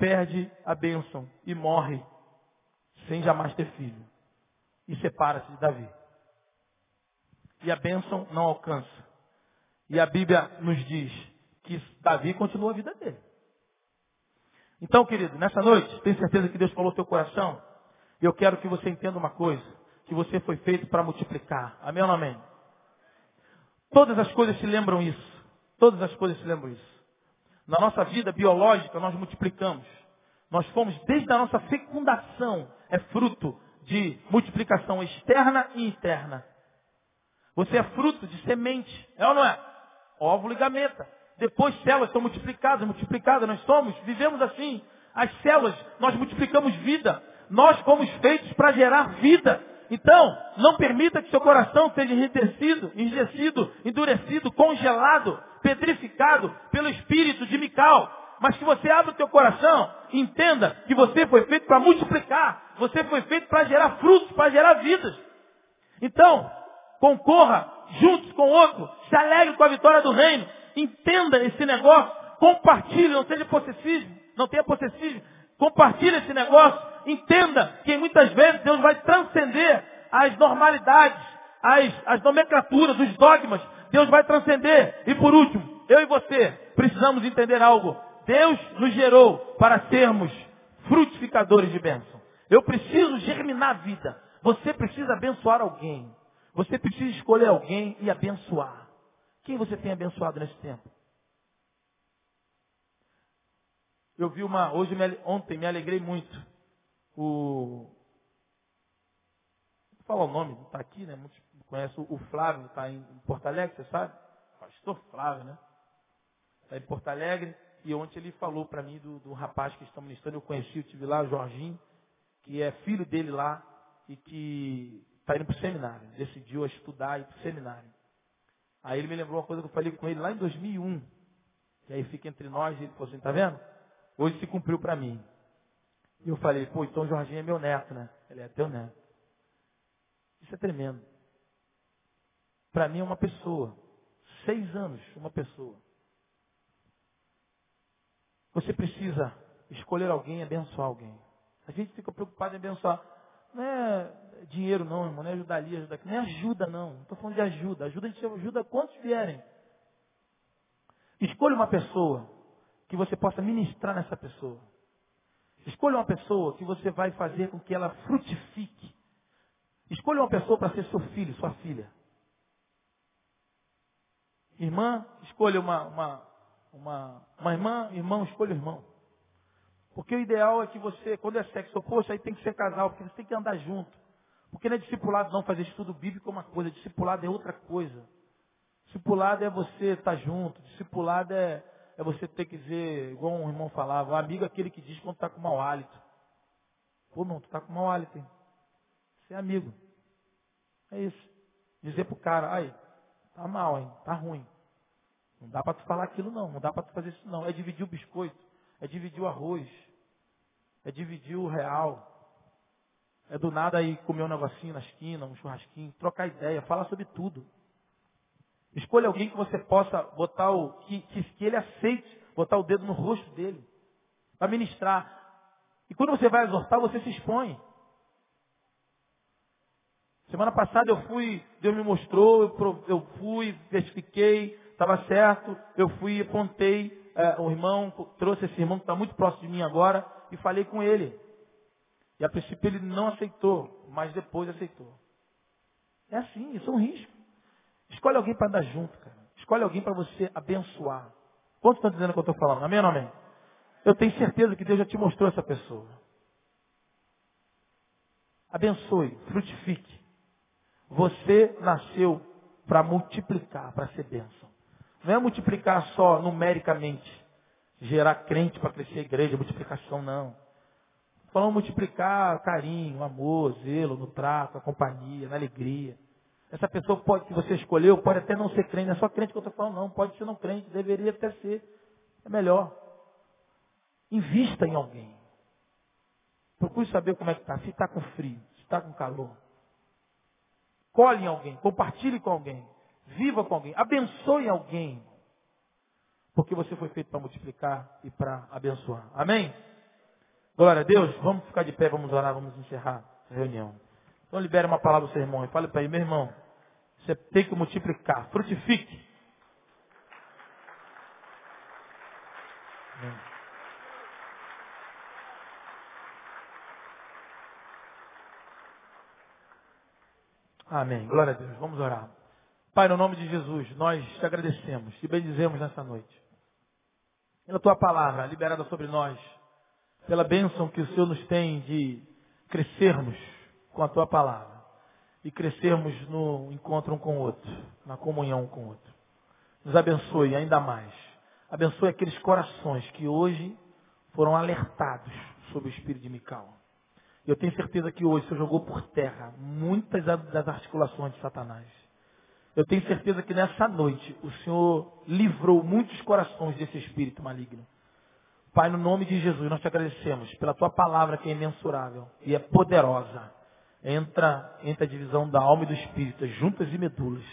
perde a bênção e morre sem jamais ter filho. E separa-se de Davi. E a bênção não alcança. E a Bíblia nos diz que Davi continua a vida dele. Então, querido, nessa noite, tenho certeza que Deus falou teu coração. Eu quero que você entenda uma coisa. Que você foi feito para multiplicar. Amém ou não amém? Todas as coisas se lembram isso. Todas as coisas se lembram isso. Na nossa vida biológica, nós multiplicamos. Nós fomos, desde a nossa fecundação, é fruto de multiplicação externa e interna. Você é fruto de semente, é ou não é? Óvulo e gameta. Depois células são multiplicadas, multiplicadas, nós somos, vivemos assim. As células, nós multiplicamos vida. Nós fomos feitos para gerar vida. Então, não permita que seu coração seja enrijecido, enrijecido, endurecido, congelado, petrificado pelo espírito de Mical. Mas que você abra o teu coração, entenda que você foi feito para multiplicar. Você foi feito para gerar frutos, para gerar vidas. Então, concorra juntos com o outro, se alegre com a vitória do reino. Entenda esse negócio, compartilhe, não seja possessismo, não tenha possessismo. Compartilhe esse negócio, entenda que muitas vezes Deus vai transcender as normalidades, as, as nomenclaturas, os dogmas. Deus vai transcender. E por último, eu e você precisamos entender algo. Deus nos gerou para sermos frutificadores de bênção. Eu preciso germinar a vida. Você precisa abençoar alguém. Você precisa escolher alguém e abençoar. Quem você tem abençoado nesse tempo? Eu vi uma, hoje, ontem, me alegrei muito. O, vou falar o nome, não está aqui, né? Muitos conhecem o Flávio, está em Porto Alegre, você sabe? Pastor Flávio, né? Está em Porto Alegre. E ontem ele falou para mim do, do, rapaz que está ministrando, eu conheci, eu tive lá, o Jorginho, que é filho dele lá e que está indo para o seminário. Decidiu estudar e ir para o seminário. Aí ele me lembrou uma coisa que eu falei com ele lá em 2001. E aí fica entre nós e ele falou assim, tá vendo? Hoje se cumpriu para mim. E eu falei, pô, então Jorginho é meu neto, né? Ele é teu neto. Isso é tremendo. Para mim é uma pessoa. Seis anos, uma pessoa. Você precisa escolher alguém e abençoar alguém. A gente fica preocupado em abençoar. Não é dinheiro não, irmão, não é ajudar ali, ajudar aqui. Não é ajuda não. Não estou falando de ajuda. Ajuda a gente ajuda quantos vierem. Escolha uma pessoa que você possa ministrar nessa pessoa. Escolha uma pessoa que você vai fazer com que ela frutifique. Escolha uma pessoa para ser seu filho, sua filha. Irmã, escolha uma, uma, uma, uma irmã, irmão, escolha o irmão. Porque o ideal é que você, quando é sexo oposto, aí tem que ser casal, porque você tem que andar junto. Porque não é discipulado não fazer estudo bíblico é uma coisa, discipulado é outra coisa. Discipulado é você estar junto, discipulado é, é você ter que dizer, igual um irmão falava, amigo é aquele que diz quando está com mau hálito. Pô, não, tu está com mau hálito, hein? Você é amigo. É isso. Dizer pro cara, aí, tá mal, hein? Tá ruim. Não dá para tu falar aquilo não, não dá para tu fazer isso não. É dividir o biscoito, é dividir o arroz, é dividir o real. É do nada aí comer um negocinho na esquina, um churrasquinho, trocar ideia, falar sobre tudo. Escolha alguém que você possa botar o. que, que, que ele aceite, botar o dedo no rosto dele. Para ministrar. E quando você vai exortar, você se expõe. Semana passada eu fui, Deus me mostrou, eu, fui, testifiquei, estava certo, eu fui, apontei, é, o irmão, trouxe esse irmão que está muito próximo de mim agora, e falei com ele. E a princípio ele não aceitou, mas depois aceitou. É assim, isso é um risco. Escolhe alguém para andar junto, cara. Escolhe alguém para você abençoar. Quantos estão dizendo o que eu estou falando? Amém ou amém? Eu tenho certeza que Deus já te mostrou essa pessoa. Abençoe, frutifique. Você nasceu para multiplicar, para ser bênção. Não é multiplicar só numericamente, gerar crente para crescer a igreja, multiplicação não. Falando multiplicar carinho, amor, zelo no trato, a companhia, na alegria. Essa pessoa pode, que você escolheu pode até não ser crente, não é só crente que eu estou falando, não. Pode ser não crente, deveria até ser. É melhor. Invista em alguém. Procure saber como é que está. Se está com frio, se está com calor. Colhe em alguém, compartilhe com alguém, viva com alguém, abençoe alguém. Porque você foi feito para multiplicar e para abençoar. Amém? Glória a Deus. Vamos ficar de pé, vamos orar, vamos encerrar a reunião. Então libere uma palavra ao seu irmão e fale para ele, meu irmão, você tem que multiplicar, frutifique. Amém. Amém. Glória a Deus. Vamos orar. Pai, no nome de Jesus, nós te agradecemos, te bendizemos nessa noite. Pela tua palavra liberada sobre nós, pela bênção que o Senhor nos tem de crescermos com a tua palavra e crescermos no encontro um com o outro, na comunhão um com o outro. Nos abençoe ainda mais. Abençoe aqueles corações que hoje foram alertados sobre o espírito de Mical. Eu tenho certeza que hoje o Senhor jogou por terra muitas das articulações de Satanás. Eu tenho certeza que nessa noite o Senhor livrou muitos corações desse espírito maligno. Pai, no nome de Jesus, nós te agradecemos pela tua palavra que é imensurável e é poderosa. Entra entre a divisão da alma e do espírito, juntas e medulas.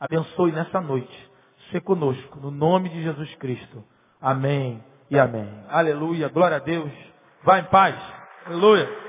Abençoe nessa noite. Ser conosco, no nome de Jesus Cristo. Amém e amém. Aleluia. Glória a Deus. Vá em paz. Aleluia.